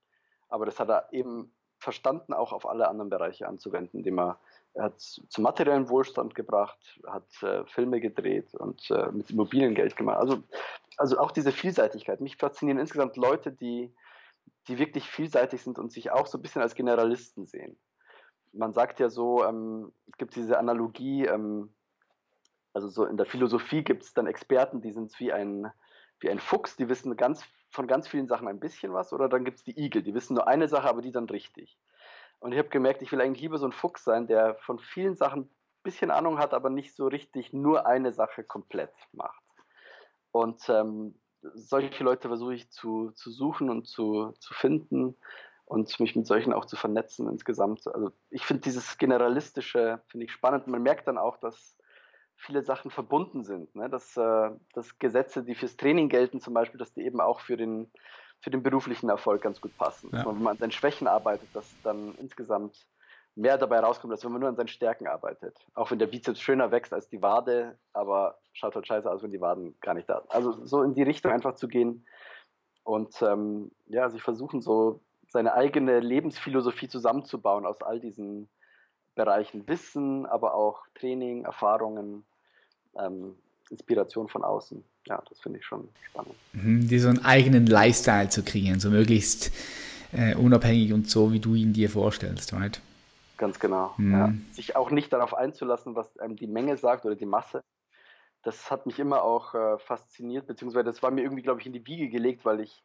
Aber das hat er eben verstanden, auch auf alle anderen Bereiche anzuwenden, indem er er hat zum materiellen Wohlstand gebracht, hat äh, Filme gedreht und äh, mit Immobilien Geld gemacht. Also, also auch diese Vielseitigkeit. Mich faszinieren insgesamt Leute, die, die wirklich vielseitig sind und sich auch so ein bisschen als Generalisten sehen. Man sagt ja so, ähm, es gibt diese Analogie, ähm, also so in der Philosophie gibt es dann Experten, die sind wie ein, wie ein Fuchs, die wissen ganz, von ganz vielen Sachen ein bisschen was, oder dann gibt es die Igel, die wissen nur eine Sache, aber die dann richtig. Und ich habe gemerkt, ich will eigentlich lieber so ein Fuchs sein, der von vielen Sachen ein bisschen Ahnung hat, aber nicht so richtig nur eine Sache komplett macht. Und ähm, solche Leute versuche ich zu, zu suchen und zu, zu finden und mich mit solchen auch zu vernetzen insgesamt. Also ich finde dieses Generalistische, finde ich spannend. Man merkt dann auch, dass viele Sachen verbunden sind. Ne? Dass, äh, dass Gesetze, die fürs Training gelten zum Beispiel, dass die eben auch für den für den beruflichen Erfolg ganz gut passen. Ja. wenn man an seinen Schwächen arbeitet, dass dann insgesamt mehr dabei rauskommt, als wenn man nur an seinen Stärken arbeitet. Auch wenn der Bizeps schöner wächst als die Wade, aber schaut halt scheiße aus, wenn die Waden gar nicht da sind. Also so in die Richtung einfach zu gehen und ähm, ja, sich versuchen, so seine eigene Lebensphilosophie zusammenzubauen aus all diesen Bereichen Wissen, aber auch Training, Erfahrungen, ähm, Inspiration von außen ja, das finde ich schon spannend. Mhm, dir so einen eigenen Lifestyle zu kreieren, so möglichst äh, unabhängig und so, wie du ihn dir vorstellst, right? Ganz genau. Mhm. Ja. Sich auch nicht darauf einzulassen, was einem die Menge sagt oder die Masse. Das hat mich immer auch äh, fasziniert, beziehungsweise das war mir irgendwie, glaube ich, in die Wiege gelegt, weil ich,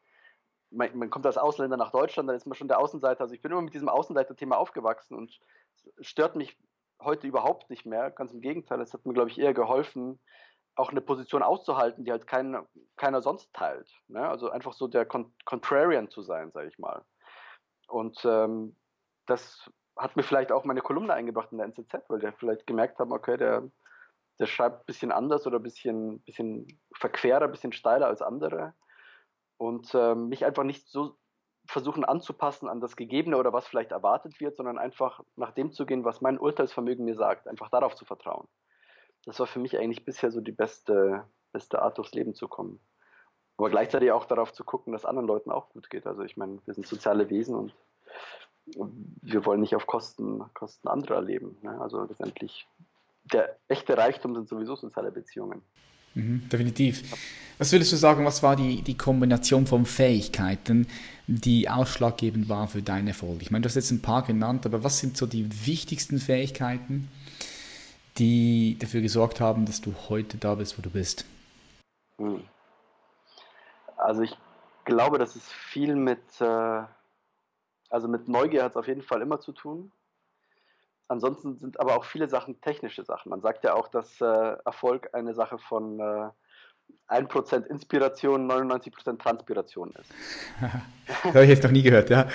man, kommt als Ausländer nach Deutschland, dann ist man schon der Außenseiter. Also ich bin immer mit diesem Außenseiter-Thema aufgewachsen und stört mich heute überhaupt nicht mehr. Ganz im Gegenteil, es hat mir, glaube ich, eher geholfen, auch eine Position auszuhalten, die halt kein, keiner sonst teilt. Ne? Also einfach so der Con Contrarian zu sein, sage ich mal. Und ähm, das hat mir vielleicht auch meine Kolumne eingebracht in der NZZ, weil der vielleicht gemerkt haben, okay, der, der schreibt ein bisschen anders oder ein bisschen, bisschen verquerer, ein bisschen steiler als andere. Und ähm, mich einfach nicht so versuchen anzupassen an das Gegebene oder was vielleicht erwartet wird, sondern einfach nach dem zu gehen, was mein Urteilsvermögen mir sagt, einfach darauf zu vertrauen das war für mich eigentlich bisher so die beste, beste Art, durchs Leben zu kommen. Aber gleichzeitig auch darauf zu gucken, dass anderen Leuten auch gut geht. Also ich meine, wir sind soziale Wesen und wir wollen nicht auf Kosten, Kosten anderer leben. Ne? Also letztendlich, der echte Reichtum sind sowieso soziale Beziehungen. Mhm, definitiv. Was würdest du sagen, was war die, die Kombination von Fähigkeiten, die ausschlaggebend war für deinen Erfolg? Ich meine, du hast jetzt ein paar genannt, aber was sind so die wichtigsten Fähigkeiten, die dafür gesorgt haben, dass du heute da bist, wo du bist? Hm. Also ich glaube, das ist viel mit, äh, also mit Neugier hat es auf jeden Fall immer zu tun. Ansonsten sind aber auch viele Sachen technische Sachen. Man sagt ja auch, dass äh, Erfolg eine Sache von äh, 1% Inspiration, 99% Transpiration ist. Habe ich jetzt noch nie gehört, ja.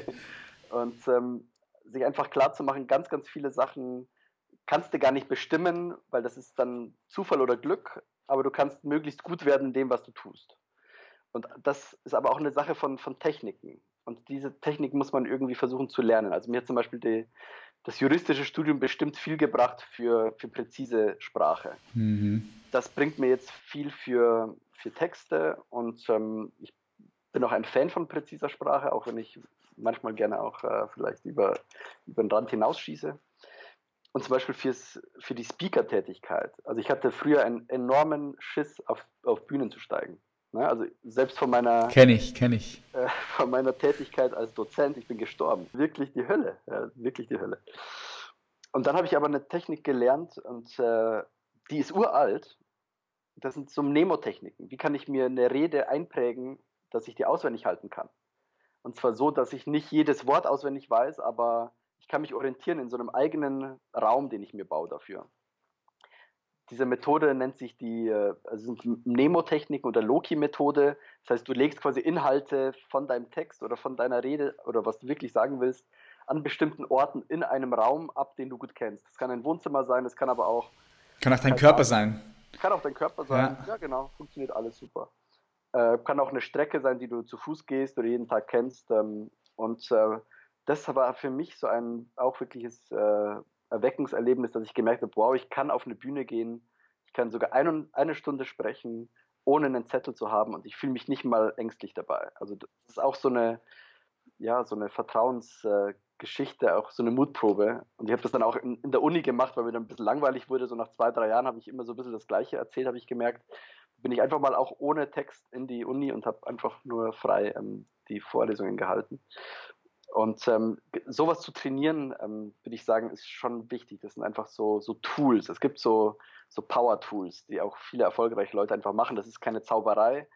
Und ähm, sich einfach klar zu machen, ganz, ganz viele Sachen kannst du gar nicht bestimmen, weil das ist dann Zufall oder Glück, aber du kannst möglichst gut werden in dem, was du tust. Und das ist aber auch eine Sache von, von Techniken. Und diese Technik muss man irgendwie versuchen zu lernen. Also mir hat zum Beispiel die, das juristische Studium bestimmt viel gebracht für, für präzise Sprache. Mhm. Das bringt mir jetzt viel für, für Texte und ähm, ich bin auch ein Fan von präziser Sprache, auch wenn ich manchmal gerne auch äh, vielleicht über, über den Rand hinausschieße. Und zum Beispiel fürs, für die Speaker-Tätigkeit. Also ich hatte früher einen enormen Schiss, auf, auf Bühnen zu steigen. Ne? Also selbst von meiner kenne ich, kenne ich. Äh, von meiner Tätigkeit als Dozent, ich bin gestorben. Wirklich die Hölle, ja, wirklich die Hölle. Und dann habe ich aber eine Technik gelernt und äh, die ist uralt. Das sind so Mnemotechniken. Wie kann ich mir eine Rede einprägen, dass ich die auswendig halten kann? Und zwar so, dass ich nicht jedes Wort auswendig weiß, aber ich kann mich orientieren in so einem eigenen Raum, den ich mir baue dafür diese Methode nennt sich die äh, also Mnemotechnik oder Loki-Methode. Das heißt, du legst quasi Inhalte von deinem Text oder von deiner Rede oder was du wirklich sagen willst an bestimmten Orten in einem Raum ab, den du gut kennst. Das kann ein Wohnzimmer sein, das kann aber auch. Kann auch dein Körper sein. Kann auch dein Körper sein. Ja, ja genau, funktioniert alles super. Äh, kann auch eine Strecke sein, die du zu Fuß gehst oder jeden Tag kennst. Ähm, und äh, das war für mich so ein auch wirkliches äh, Erweckungserlebnis, dass ich gemerkt habe, wow, ich kann auf eine Bühne gehen, ich kann sogar ein, eine Stunde sprechen, ohne einen Zettel zu haben und ich fühle mich nicht mal ängstlich dabei. Also das ist auch so eine, ja, so eine Vertrauensgeschichte, auch so eine Mutprobe. Und ich habe das dann auch in, in, der Uni gemacht, weil mir dann ein bisschen langweilig wurde. So nach zwei, drei Jahren habe ich immer so ein bisschen das Gleiche erzählt, habe ich gemerkt. Bin ich einfach mal auch ohne Text in die Uni und habe einfach nur frei ähm, die Vorlesungen gehalten. Und ähm, sowas zu trainieren, ähm, würde ich sagen, ist schon wichtig. Das sind einfach so, so Tools. Es gibt so, so Power-Tools, die auch viele erfolgreiche Leute einfach machen. Das ist keine Zauberei,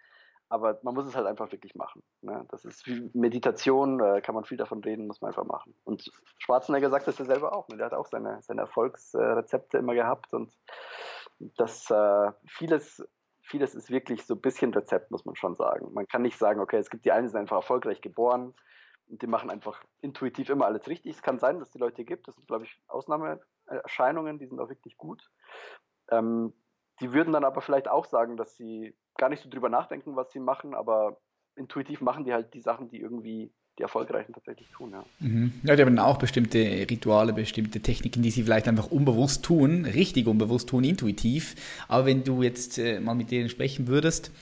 aber man muss es halt einfach wirklich machen. Ne? Das ist wie Meditation, äh, kann man viel davon reden, muss man einfach machen. Und Schwarzenegger sagt das ja selber auch. Ne? Der hat auch seine, seine Erfolgsrezepte immer gehabt und das äh, vieles vieles ist wirklich so ein bisschen Rezept, muss man schon sagen. Man kann nicht sagen, okay, es gibt die einen, die sind einfach erfolgreich geboren und die machen einfach intuitiv immer alles richtig. Es kann sein, dass es die Leute gibt. Das sind, glaube ich, Ausnahmeerscheinungen, die sind auch wirklich gut. Ähm, die würden dann aber vielleicht auch sagen, dass sie gar nicht so drüber nachdenken, was sie machen, aber intuitiv machen die halt die Sachen, die irgendwie die Erfolgreichen tatsächlich tun. Ja. Mhm. ja, die haben auch bestimmte Rituale, bestimmte Techniken, die sie vielleicht einfach unbewusst tun, richtig unbewusst tun, intuitiv. Aber wenn du jetzt äh, mal mit denen sprechen würdest,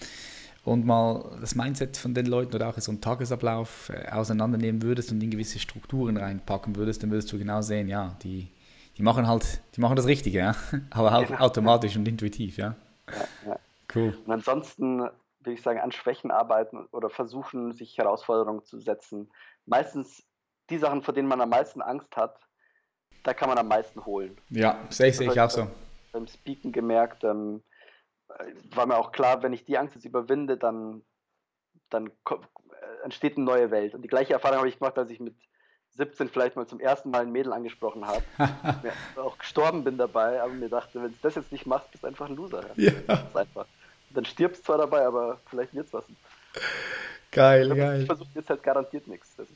und mal das Mindset von den Leuten oder auch so einen Tagesablauf äh, auseinandernehmen würdest und in gewisse Strukturen reinpacken würdest, dann würdest du genau sehen, ja, die, die machen halt, die machen das Richtige, ja, aber auch genau. automatisch und intuitiv, ja. ja, ja. Cool. Und ansonsten würde ich sagen, an Schwächen arbeiten oder versuchen, sich Herausforderungen zu setzen. Meistens die Sachen, vor denen man am meisten Angst hat, da kann man am meisten holen. Ja, sehe ich, sehe ich auch so. Beim Speaken gemerkt, ähm, war mir auch klar, wenn ich die Angst jetzt überwinde, dann, dann entsteht eine neue Welt. Und die gleiche Erfahrung habe ich gemacht, als ich mit 17 vielleicht mal zum ersten Mal ein Mädel angesprochen habe. auch gestorben bin dabei, aber mir dachte, wenn du das jetzt nicht machst, bist du einfach ein Loser. Ja. Ist einfach. Dann stirbst du zwar dabei, aber vielleicht wird es was. Geil, ich geil. Ich versuche jetzt halt garantiert nichts. Halt.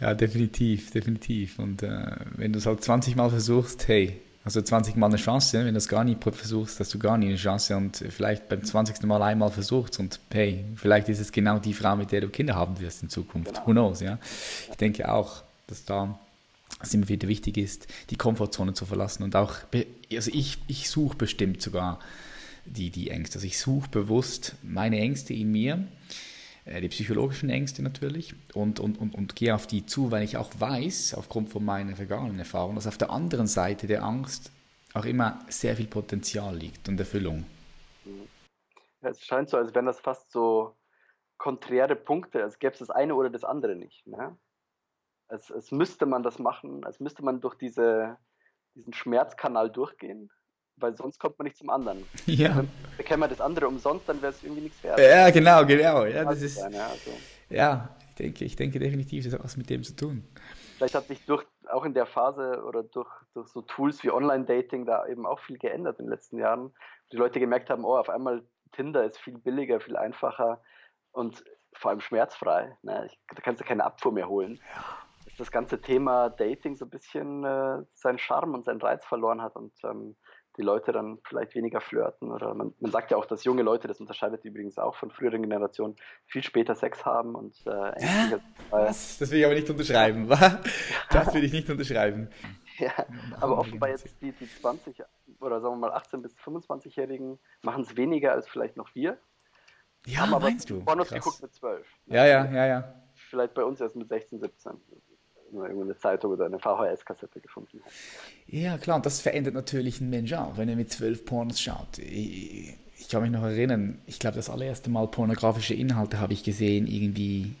Ja, definitiv, definitiv. Und äh, wenn du es halt 20 Mal versuchst, hey, also 20 Mal eine Chance, wenn du es gar nie versuchst, hast du gar nie eine Chance und vielleicht beim 20. Mal einmal versuchst und hey, vielleicht ist es genau die Frau, mit der du Kinder haben wirst in Zukunft. Genau. Who knows, ja. Ich denke auch, dass da es immer wieder wichtig ist, die Komfortzone zu verlassen und auch, also ich, ich suche bestimmt sogar die, die Ängste. Also ich suche bewusst meine Ängste in mir die psychologischen Ängste natürlich und, und, und, und gehe auf die zu, weil ich auch weiß, aufgrund von meiner vergangenen Erfahrung, dass auf der anderen Seite der Angst auch immer sehr viel Potenzial liegt und Erfüllung. Es scheint so, als wären das fast so konträre Punkte, als gäbe es das eine oder das andere nicht. Ne? Als, als müsste man das machen, als müsste man durch diese, diesen Schmerzkanal durchgehen, weil sonst kommt man nicht zum anderen. Ja. Bekäme man das andere umsonst, dann wäre es irgendwie nichts wert. Ja, genau, genau. Ja, das ist, ja, also. ja ich, denke, ich denke definitiv, das hat was mit dem zu tun. Vielleicht hat sich durch, auch in der Phase oder durch, durch so Tools wie Online-Dating da eben auch viel geändert in den letzten Jahren. Die Leute gemerkt haben, oh, auf einmal Tinder ist viel billiger, viel einfacher und vor allem schmerzfrei. Ne? Da kannst du keine Abfuhr mehr holen. Dass das ganze Thema Dating so ein bisschen äh, seinen Charme und seinen Reiz verloren hat und ähm, die Leute dann vielleicht weniger flirten. Oder man, man, sagt ja auch, dass junge Leute, das unterscheidet übrigens auch von früheren Generationen, viel später Sex haben und äh, ja, das, will ich aber nicht unterschreiben. Das will ich nicht unterschreiben. Ja, aber offenbar jetzt die, die 20 oder sagen wir mal 18 bis 25-Jährigen machen es weniger als vielleicht noch wir. Ja, haben aber meinst du? Pornos geguckt mit 12. Ja, ja, ja, ja. Vielleicht bei uns erst mit 16, 17 eine Zeitung oder eine VHS-Kassette gefunden hat. Ja, klar, und das verändert natürlich einen Mensch auch, wenn er mit zwölf Pornos schaut. Ich, kann mich noch erinnern, ich glaube, das allererste Mal pornografische Inhalte habe ich gesehen, irgendwie,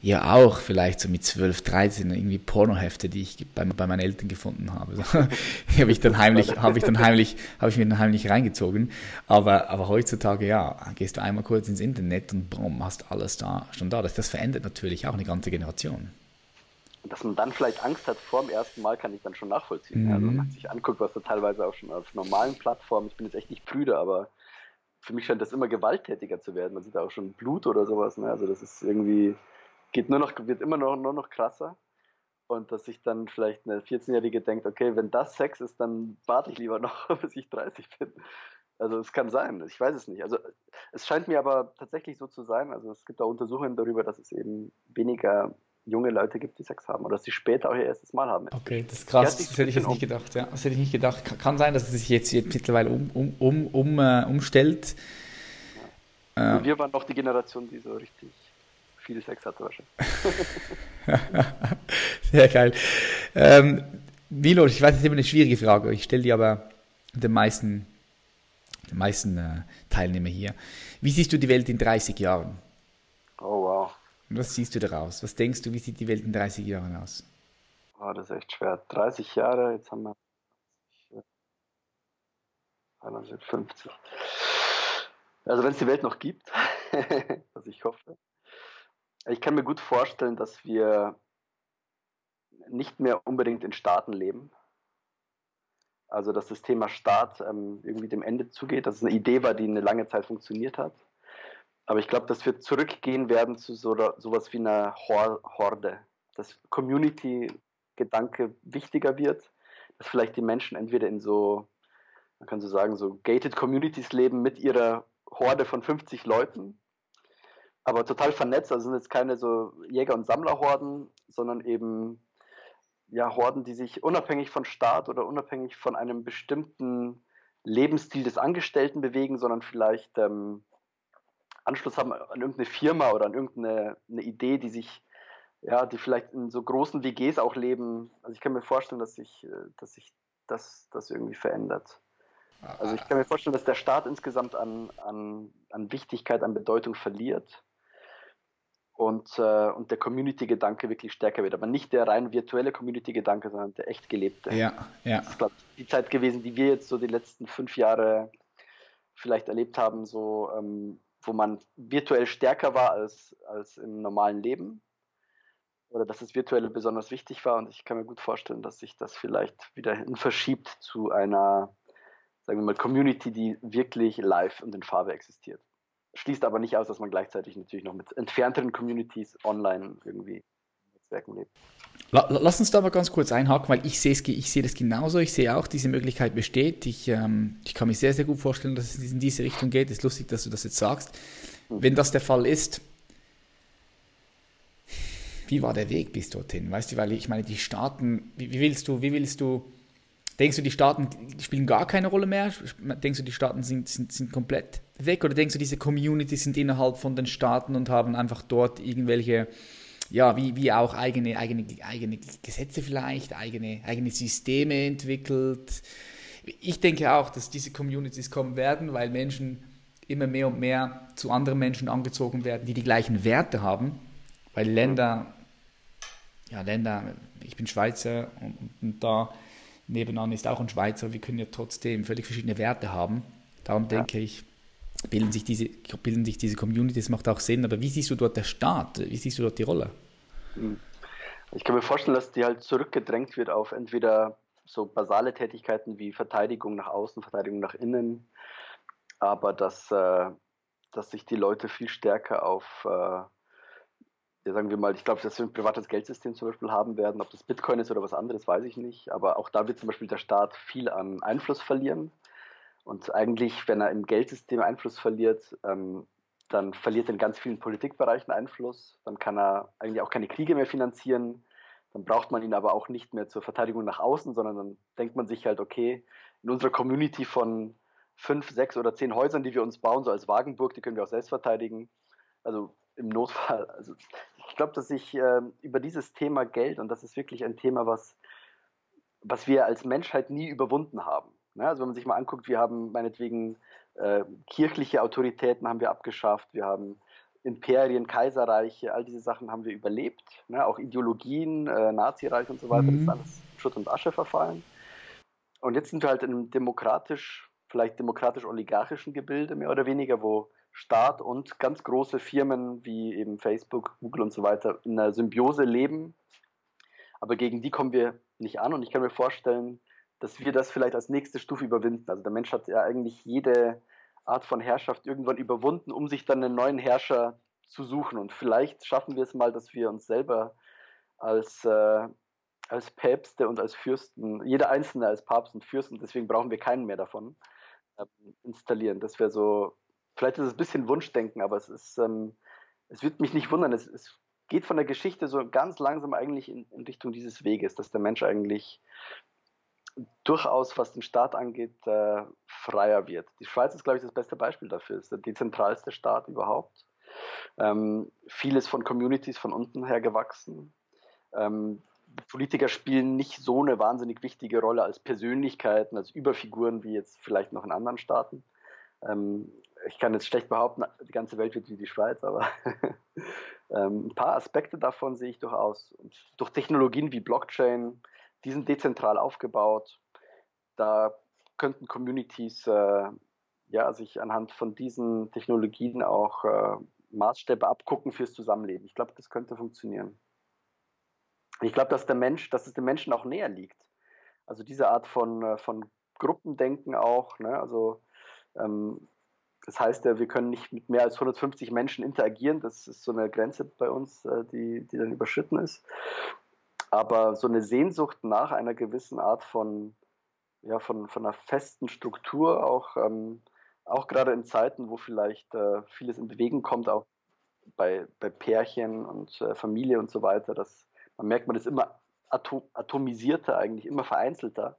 ja auch vielleicht so mit 12, 13, irgendwie Pornohefte, die ich bei, bei meinen Eltern gefunden habe. So, habe ich dann heimlich, habe ich dann heimlich, habe ich mir dann heimlich reingezogen. Aber, aber heutzutage, ja, gehst du einmal kurz ins Internet und boom, hast alles da, schon da. Das, das verändert natürlich auch eine ganze Generation. Und dass man dann vielleicht Angst hat vor dem ersten Mal, kann ich dann schon nachvollziehen. Mhm. Also wenn man sich anguckt, was da teilweise auch schon auf normalen Plattformen, ich bin jetzt echt nicht prüde, aber für mich scheint das immer gewalttätiger zu werden. Man sieht auch schon Blut oder sowas. Ne? Also das ist irgendwie, geht nur noch, wird immer noch, nur noch krasser. Und dass sich dann vielleicht eine 14-Jährige denkt, okay, wenn das Sex ist, dann warte ich lieber noch, bis ich 30 bin. Also es kann sein, ich weiß es nicht. Also es scheint mir aber tatsächlich so zu sein. Also es gibt da Untersuchungen darüber, dass es eben weniger junge Leute gibt, die Sex haben oder dass sie später auch ihr erstes Mal haben. Okay, das ist krass. Das hätte ich jetzt nicht gedacht. Ja, das hätte ich nicht gedacht. Kann sein, dass es sich jetzt, mittlerweile um, um, um, um uh, umstellt. Ja. Äh, wir waren noch die Generation, die so richtig viel Sex hatte wahrscheinlich. Sehr geil. Ähm, Milo, ich weiß, das ist immer eine schwierige Frage. Ich stelle die aber den meisten, den meisten äh, Teilnehmer hier. Wie siehst du die Welt in 30 Jahren? Und was siehst du daraus? Was denkst du, wie sieht die Welt in 30 Jahren aus? Oh, das ist echt schwer. 30 Jahre, jetzt haben wir 50. Also wenn es die Welt noch gibt, was ich hoffe. Ich kann mir gut vorstellen, dass wir nicht mehr unbedingt in Staaten leben. Also dass das Thema Staat ähm, irgendwie dem Ende zugeht, dass es eine Idee war, die eine lange Zeit funktioniert hat. Aber ich glaube, dass wir zurückgehen werden zu so sowas wie einer Horde, dass Community-Gedanke wichtiger wird, dass vielleicht die Menschen entweder in so, man kann so sagen, so gated Communities leben mit ihrer Horde von 50 Leuten, aber total vernetzt, also sind jetzt keine so Jäger- und Sammlerhorden, sondern eben ja, Horden, die sich unabhängig von Staat oder unabhängig von einem bestimmten Lebensstil des Angestellten bewegen, sondern vielleicht ähm, Anschluss haben an irgendeine Firma oder an irgendeine eine Idee, die sich, ja, die vielleicht in so großen WGs auch leben. Also ich kann mir vorstellen, dass sich, äh, dass sich das, das irgendwie verändert. Also ich kann mir vorstellen, dass der Staat insgesamt an, an, an Wichtigkeit, an Bedeutung verliert und, äh, und der Community-Gedanke wirklich stärker wird. Aber nicht der rein virtuelle Community-Gedanke, sondern der echt gelebte. Ja, ja. Das ist, glaube ich, die Zeit gewesen, die wir jetzt so die letzten fünf Jahre vielleicht erlebt haben, so ähm, wo man virtuell stärker war als, als im normalen Leben. Oder dass das Virtuelle besonders wichtig war. Und ich kann mir gut vorstellen, dass sich das vielleicht wieder hin verschiebt zu einer, sagen wir mal, Community, die wirklich live und in Farbe existiert. Schließt aber nicht aus, dass man gleichzeitig natürlich noch mit entfernteren Communities online irgendwie Netzwerken lebt. Lass uns da mal ganz kurz einhaken, weil ich sehe, ich sehe das genauso. Ich sehe auch, diese Möglichkeit besteht. Ich, ähm, ich kann mir sehr, sehr gut vorstellen, dass es in diese Richtung geht. Es ist lustig, dass du das jetzt sagst. Wenn das der Fall ist, wie war der Weg bis dorthin? Weißt du, weil ich meine, die Staaten, wie, wie willst du, wie willst du, denkst du, die Staaten spielen gar keine Rolle mehr? Denkst du, die Staaten sind, sind, sind komplett weg? Oder denkst du, diese Communities sind innerhalb von den Staaten und haben einfach dort irgendwelche ja, wie, wie auch eigene, eigene, eigene Gesetze vielleicht, eigene, eigene Systeme entwickelt. Ich denke auch, dass diese Communities kommen werden, weil Menschen immer mehr und mehr zu anderen Menschen angezogen werden, die die gleichen Werte haben, weil Länder, ja Länder, ich bin Schweizer und, und da nebenan ist auch ein Schweizer, wir können ja trotzdem völlig verschiedene Werte haben. Darum denke ja. ich, bilden sich, diese, bilden sich diese Communities, macht auch Sinn. Aber wie siehst du dort der Staat? Wie siehst du dort die Rolle? Hm. Ich kann mir vorstellen, dass die halt zurückgedrängt wird auf entweder so basale Tätigkeiten wie Verteidigung nach außen, Verteidigung nach innen, aber dass, äh, dass sich die Leute viel stärker auf, äh, ja, sagen wir mal, ich glaube, dass wir ein privates Geldsystem zum Beispiel haben werden. Ob das Bitcoin ist oder was anderes, weiß ich nicht. Aber auch da wird zum Beispiel der Staat viel an Einfluss verlieren. Und eigentlich, wenn er im Geldsystem Einfluss verliert, ähm, dann verliert er in ganz vielen Politikbereichen Einfluss. Dann kann er eigentlich auch keine Kriege mehr finanzieren. Dann braucht man ihn aber auch nicht mehr zur Verteidigung nach außen, sondern dann denkt man sich halt, okay, in unserer Community von fünf, sechs oder zehn Häusern, die wir uns bauen, so als Wagenburg, die können wir auch selbst verteidigen. Also im Notfall. Also ich glaube, dass ich äh, über dieses Thema Geld, und das ist wirklich ein Thema, was, was wir als Menschheit nie überwunden haben. Ne? Also wenn man sich mal anguckt, wir haben meinetwegen äh, kirchliche Autoritäten haben wir abgeschafft, wir haben Imperien, Kaiserreiche, all diese Sachen haben wir überlebt. Ne? Auch Ideologien, äh, Nazireich und so weiter, mhm. das ist alles Schutt und Asche verfallen. Und jetzt sind wir halt in einem demokratisch, vielleicht demokratisch-oligarchischen Gebilde mehr oder weniger, wo Staat und ganz große Firmen wie eben Facebook, Google und so weiter in einer Symbiose leben. Aber gegen die kommen wir nicht an und ich kann mir vorstellen, dass wir das vielleicht als nächste Stufe überwinden. Also der Mensch hat ja eigentlich jede Art von Herrschaft irgendwann überwunden, um sich dann einen neuen Herrscher zu suchen. Und vielleicht schaffen wir es mal, dass wir uns selber als, äh, als Päpste und als Fürsten, jeder Einzelne als Papst und Fürsten, deswegen brauchen wir keinen mehr davon, äh, installieren. Das wäre so, vielleicht ist es ein bisschen Wunschdenken, aber es ist, ähm, es wird mich nicht wundern. Es, es, geht von der Geschichte so ganz langsam eigentlich in, in Richtung dieses Weges, dass der Mensch eigentlich durchaus, was den Staat angeht, äh, freier wird. Die Schweiz ist, glaube ich, das beste Beispiel dafür. Es ist der dezentralste Staat überhaupt. Ähm, vieles von Communities von unten her gewachsen. Ähm, Politiker spielen nicht so eine wahnsinnig wichtige Rolle als Persönlichkeiten, als Überfiguren wie jetzt vielleicht noch in anderen Staaten. Ähm, ich kann jetzt schlecht behaupten, die ganze Welt wird wie die Schweiz, aber ähm, ein paar Aspekte davon sehe ich durchaus. Und durch Technologien wie Blockchain, die sind dezentral aufgebaut. Da könnten Communities äh, ja, sich anhand von diesen Technologien auch äh, Maßstäbe abgucken fürs Zusammenleben. Ich glaube, das könnte funktionieren. Ich glaube, dass der Mensch, dass es dem Menschen auch näher liegt. Also diese Art von, äh, von Gruppendenken auch. Ne? Also ähm, das heißt ja, wir können nicht mit mehr als 150 Menschen interagieren. Das ist so eine Grenze bei uns, äh, die, die dann überschritten ist. Aber so eine Sehnsucht nach einer gewissen Art von, ja, von, von einer festen Struktur, auch, ähm, auch gerade in Zeiten, wo vielleicht äh, vieles in Bewegung kommt, auch bei, bei Pärchen und äh, Familie und so weiter, dass man merkt, man ist immer atom atomisierter, eigentlich immer vereinzelter.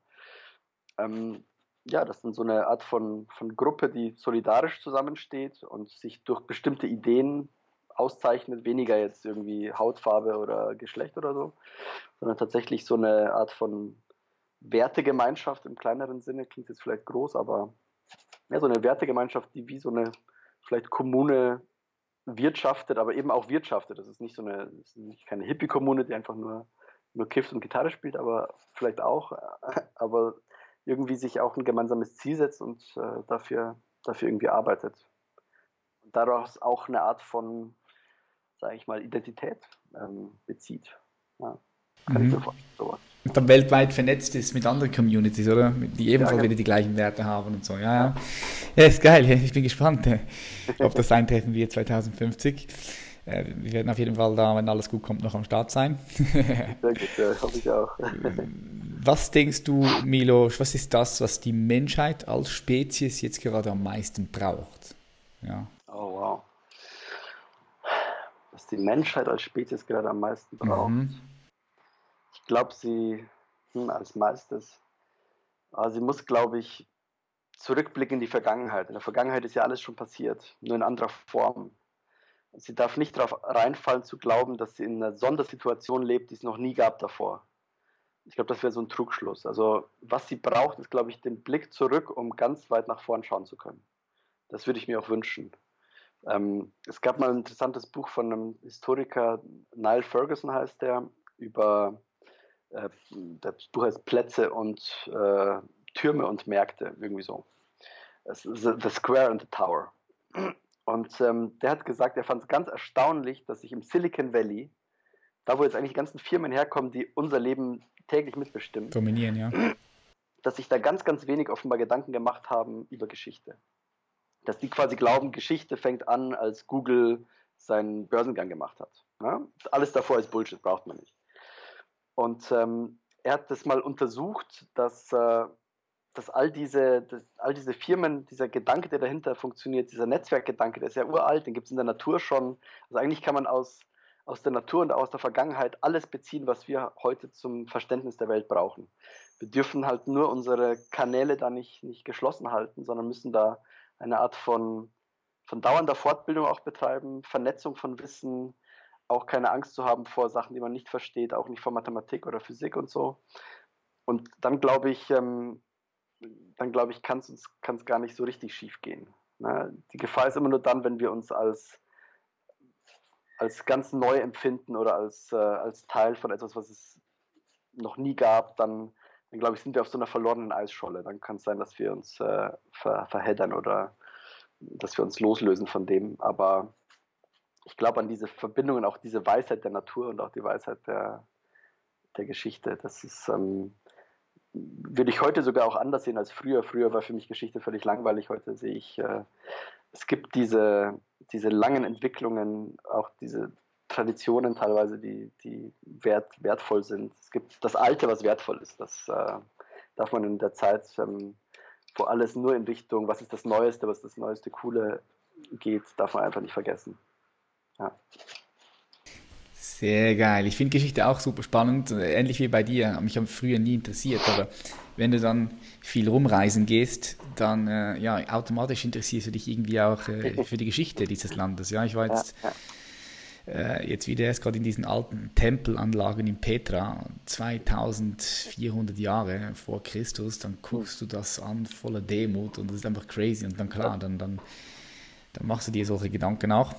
Ähm, ja, das ist so eine Art von, von Gruppe, die solidarisch zusammensteht und sich durch bestimmte Ideen auszeichnet, weniger jetzt irgendwie Hautfarbe oder Geschlecht oder so, sondern tatsächlich so eine Art von Wertegemeinschaft im kleineren Sinne, klingt jetzt vielleicht groß, aber ja, so eine Wertegemeinschaft, die wie so eine vielleicht Kommune wirtschaftet, aber eben auch wirtschaftet. Das ist nicht so eine, ist nicht keine Hippie-Kommune, die einfach nur, nur kifft und Gitarre spielt, aber vielleicht auch, aber irgendwie sich auch ein gemeinsames Ziel setzt und äh, dafür, dafür irgendwie arbeitet. Und daraus auch eine Art von sage ich mal, Identität ähm, bezieht. Ja, kann mhm. ich mir vorstellen, sowas. Und dann weltweit vernetzt ist mit anderen Communities, oder? Die ebenfalls ja, genau. wieder die gleichen Werte haben und so. Ja, ja. Ja, ist geil. Ich bin gespannt, ob das eintreffen wird 2050. Äh, wir werden auf jeden Fall da, wenn alles gut kommt, noch am Start sein. Sehr gut, ja, hoffe ich auch. Was denkst du, Milos, was ist das, was die Menschheit als Spezies jetzt gerade am meisten braucht? Ja. Was die Menschheit als Spezies gerade am meisten braucht. Mhm. Ich glaube, sie hm, als meistes, aber sie muss, glaube ich, zurückblicken in die Vergangenheit. In der Vergangenheit ist ja alles schon passiert, nur in anderer Form. Sie darf nicht darauf reinfallen zu glauben, dass sie in einer Sondersituation lebt, die es noch nie gab davor. Ich glaube, das wäre so ein Trugschluss. Also was sie braucht, ist, glaube ich, den Blick zurück, um ganz weit nach vorn schauen zu können das würde ich mir auch wünschen. Ähm, es gab mal ein interessantes Buch von einem Historiker, Niall Ferguson heißt der, über, äh, das Buch heißt Plätze und äh, Türme und Märkte, irgendwie so. The Square and the Tower. Und ähm, der hat gesagt, er fand es ganz erstaunlich, dass sich im Silicon Valley, da wo jetzt eigentlich die ganzen Firmen herkommen, die unser Leben täglich mitbestimmen, dominieren, ja, dass sich da ganz, ganz wenig offenbar Gedanken gemacht haben über Geschichte. Dass die quasi glauben, Geschichte fängt an, als Google seinen Börsengang gemacht hat. Ja? Alles davor ist Bullshit, braucht man nicht. Und ähm, er hat das mal untersucht, dass äh, dass all diese, dass all diese Firmen, dieser Gedanke, der dahinter funktioniert, dieser Netzwerkgedanke, der ist ja uralt, den gibt es in der Natur schon. Also eigentlich kann man aus, aus der Natur und aus der Vergangenheit alles beziehen, was wir heute zum Verständnis der Welt brauchen. Wir dürfen halt nur unsere Kanäle da nicht, nicht geschlossen halten, sondern müssen da eine Art von, von dauernder Fortbildung auch betreiben, Vernetzung von Wissen, auch keine Angst zu haben vor Sachen, die man nicht versteht, auch nicht vor Mathematik oder Physik und so. Und dann glaube ich, ähm, dann glaube ich, kann es gar nicht so richtig schief gehen. Ne? Die Gefahr ist immer nur dann, wenn wir uns als, als ganz neu empfinden oder als, äh, als Teil von etwas, was es noch nie gab, dann, dann glaube ich, sind wir auf so einer verlorenen Eisscholle. Dann kann es sein, dass wir uns äh, ver, verheddern oder dass wir uns loslösen von dem. Aber ich glaube an diese Verbindungen, auch diese Weisheit der Natur und auch die Weisheit der, der Geschichte. Das ist, ähm, würde ich heute sogar auch anders sehen als früher. Früher war für mich Geschichte völlig langweilig. Heute sehe ich, äh, es gibt diese, diese langen Entwicklungen, auch diese Traditionen teilweise, die, die wert, wertvoll sind. Es gibt das Alte, was wertvoll ist. Das äh, darf man in der Zeit, ähm, wo alles nur in Richtung, was ist das Neueste, was ist das Neueste, Coole geht, darf man einfach nicht vergessen. Ja. Sehr geil. Ich finde Geschichte auch super spannend, ähnlich wie bei dir. Mich haben früher nie interessiert, aber wenn du dann viel rumreisen gehst, dann äh, ja automatisch interessierst du dich irgendwie auch äh, für die Geschichte dieses Landes. Ja, ich war jetzt äh, jetzt wieder erst gerade in diesen alten Tempelanlagen in Petra, 2400 Jahre vor Christus. Dann guckst du das an voller Demut und das ist einfach crazy. Und dann klar, dann dann dann machst du dir solche Gedanken auch.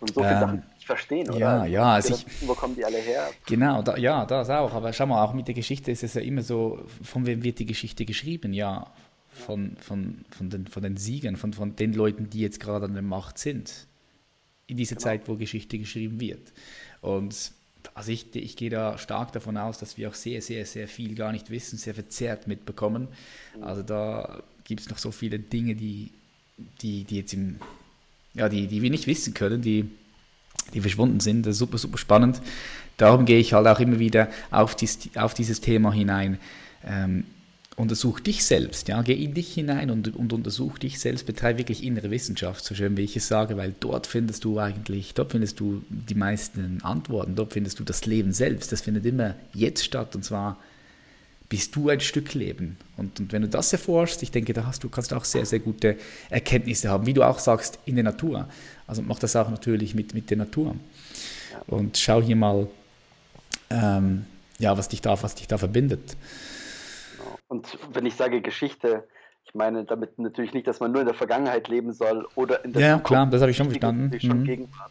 Und so viele ähm, Sachen nicht verstehen, oder? Ja, ja. Also ich, wo kommen die alle her? Genau, da, ja, das auch. Aber schau mal, auch mit der Geschichte ist es ja immer so, von wem wird die Geschichte geschrieben? Ja, von, von, von, den, von den Siegern, von, von den Leuten, die jetzt gerade an der Macht sind. In dieser genau. Zeit, wo Geschichte geschrieben wird. Und also ich, ich gehe da stark davon aus, dass wir auch sehr, sehr, sehr viel gar nicht wissen, sehr verzerrt mitbekommen. Also da gibt es noch so viele Dinge, die, die, die jetzt im, ja, die, die wir nicht wissen können, die, die verschwunden sind. Das ist super, super spannend. Darum gehe ich halt auch immer wieder auf, dies, auf dieses Thema hinein. Ähm, untersuch dich selbst, ja, geh in dich hinein und, und untersuch dich selbst, betreibe wirklich innere Wissenschaft, so schön wie ich es sage, weil dort findest du eigentlich, dort findest du die meisten Antworten, dort findest du das Leben selbst, das findet immer jetzt statt und zwar bist du ein Stück Leben. Und, und wenn du das erforschst, ich denke, da hast du, kannst du auch sehr, sehr gute Erkenntnisse haben, wie du auch sagst, in der Natur. Also mach das auch natürlich mit, mit der Natur. Und schau hier mal, ähm, ja, was dich, da, was dich da verbindet. Und wenn ich sage Geschichte, ich meine damit natürlich nicht, dass man nur in der Vergangenheit leben soll oder in der ja, Zukunft. Ja, klar, das habe ich schon verstanden. Schon mhm. Gegenwart.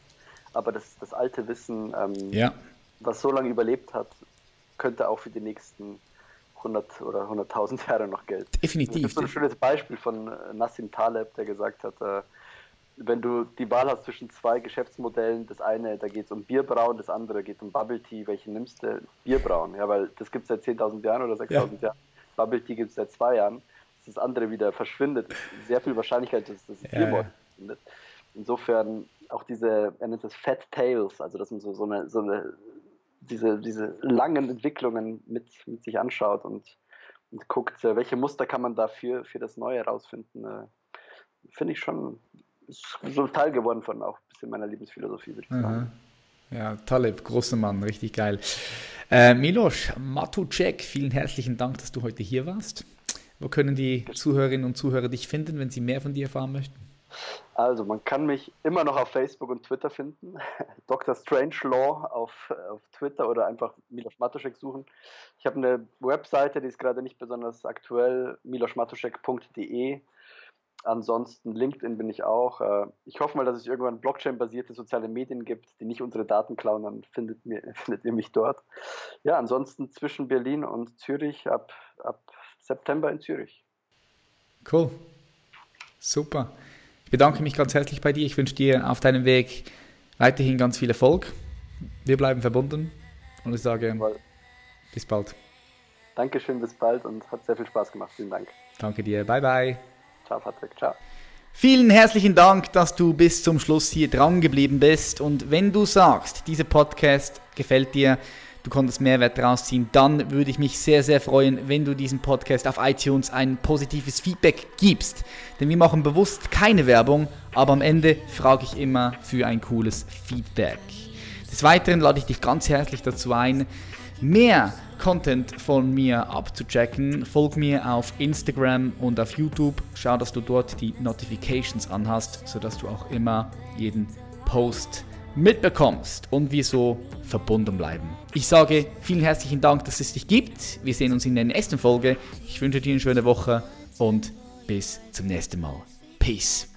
Aber das, das alte Wissen, ähm, ja. was so lange überlebt hat, könnte auch für die nächsten 100 oder 100.000 Jahre noch Geld. Definitiv. Das ist so ein schönes Beispiel von äh, Nassim Taleb, der gesagt hat, äh, wenn du die Wahl hast zwischen zwei Geschäftsmodellen, das eine, da geht es um Bierbrauen, das andere geht um Bubble Tea, welchen nimmst du? Bierbrauen, ja, weil das gibt es seit 10.000 Jahren oder 6.000 ja. Jahren. Bubble Tea gibt es seit zwei Jahren. Dass das andere wieder verschwindet, ist sehr viel Wahrscheinlichkeit, dass das ja, Bierbrauen verschwindet. Insofern auch diese, er nennt das Fat Tails, also dass man so, so, eine, so eine diese, diese langen Entwicklungen mit, mit sich anschaut und, und guckt, äh, welche Muster kann man dafür für das Neue herausfinden, äh, finde ich schon ist so Teil geworden von auch ein bisschen meiner Lebensphilosophie, würde ich sagen. Ja, Taleb, großer Mann, richtig geil. Äh, Milos Matucek, vielen herzlichen Dank, dass du heute hier warst. Wo können die Zuhörerinnen und Zuhörer dich finden, wenn sie mehr von dir erfahren möchten? Also, man kann mich immer noch auf Facebook und Twitter finden. Dr. Strangelore auf, auf Twitter oder einfach Milos Matuszek suchen. Ich habe eine Webseite, die ist gerade nicht besonders aktuell, miloschmatuszek.de. ansonsten LinkedIn bin ich auch. Äh, ich hoffe mal, dass es irgendwann Blockchain-basierte soziale Medien gibt, die nicht unsere Daten klauen, dann findet, mir, findet ihr mich dort. Ja, ansonsten zwischen Berlin und Zürich ab, ab September in Zürich. Cool. Super. Ich bedanke mich ganz herzlich bei dir. Ich wünsche dir auf deinem Weg weiterhin ganz viel Erfolg. Wir bleiben verbunden und ich sage Jawohl. bis bald. Dankeschön, bis bald und hat sehr viel Spaß gemacht. Vielen Dank. Danke dir. Bye, bye. Ciao, Patrick. Ciao. Vielen herzlichen Dank, dass du bis zum Schluss hier dran geblieben bist. Und wenn du sagst, dieser Podcast gefällt dir, du konntest Mehrwert daraus ziehen, dann würde ich mich sehr, sehr freuen, wenn du diesem Podcast auf iTunes ein positives Feedback gibst. Denn wir machen bewusst keine Werbung, aber am Ende frage ich immer für ein cooles Feedback. Des Weiteren lade ich dich ganz herzlich dazu ein, mehr Content von mir abzuchecken. Folg mir auf Instagram und auf YouTube. Schau, dass du dort die Notifications anhast, sodass du auch immer jeden Post mitbekommst und wir so verbunden bleiben. Ich sage vielen herzlichen Dank, dass es dich gibt. Wir sehen uns in der nächsten Folge. Ich wünsche dir eine schöne Woche und bis zum nächsten Mal. Peace.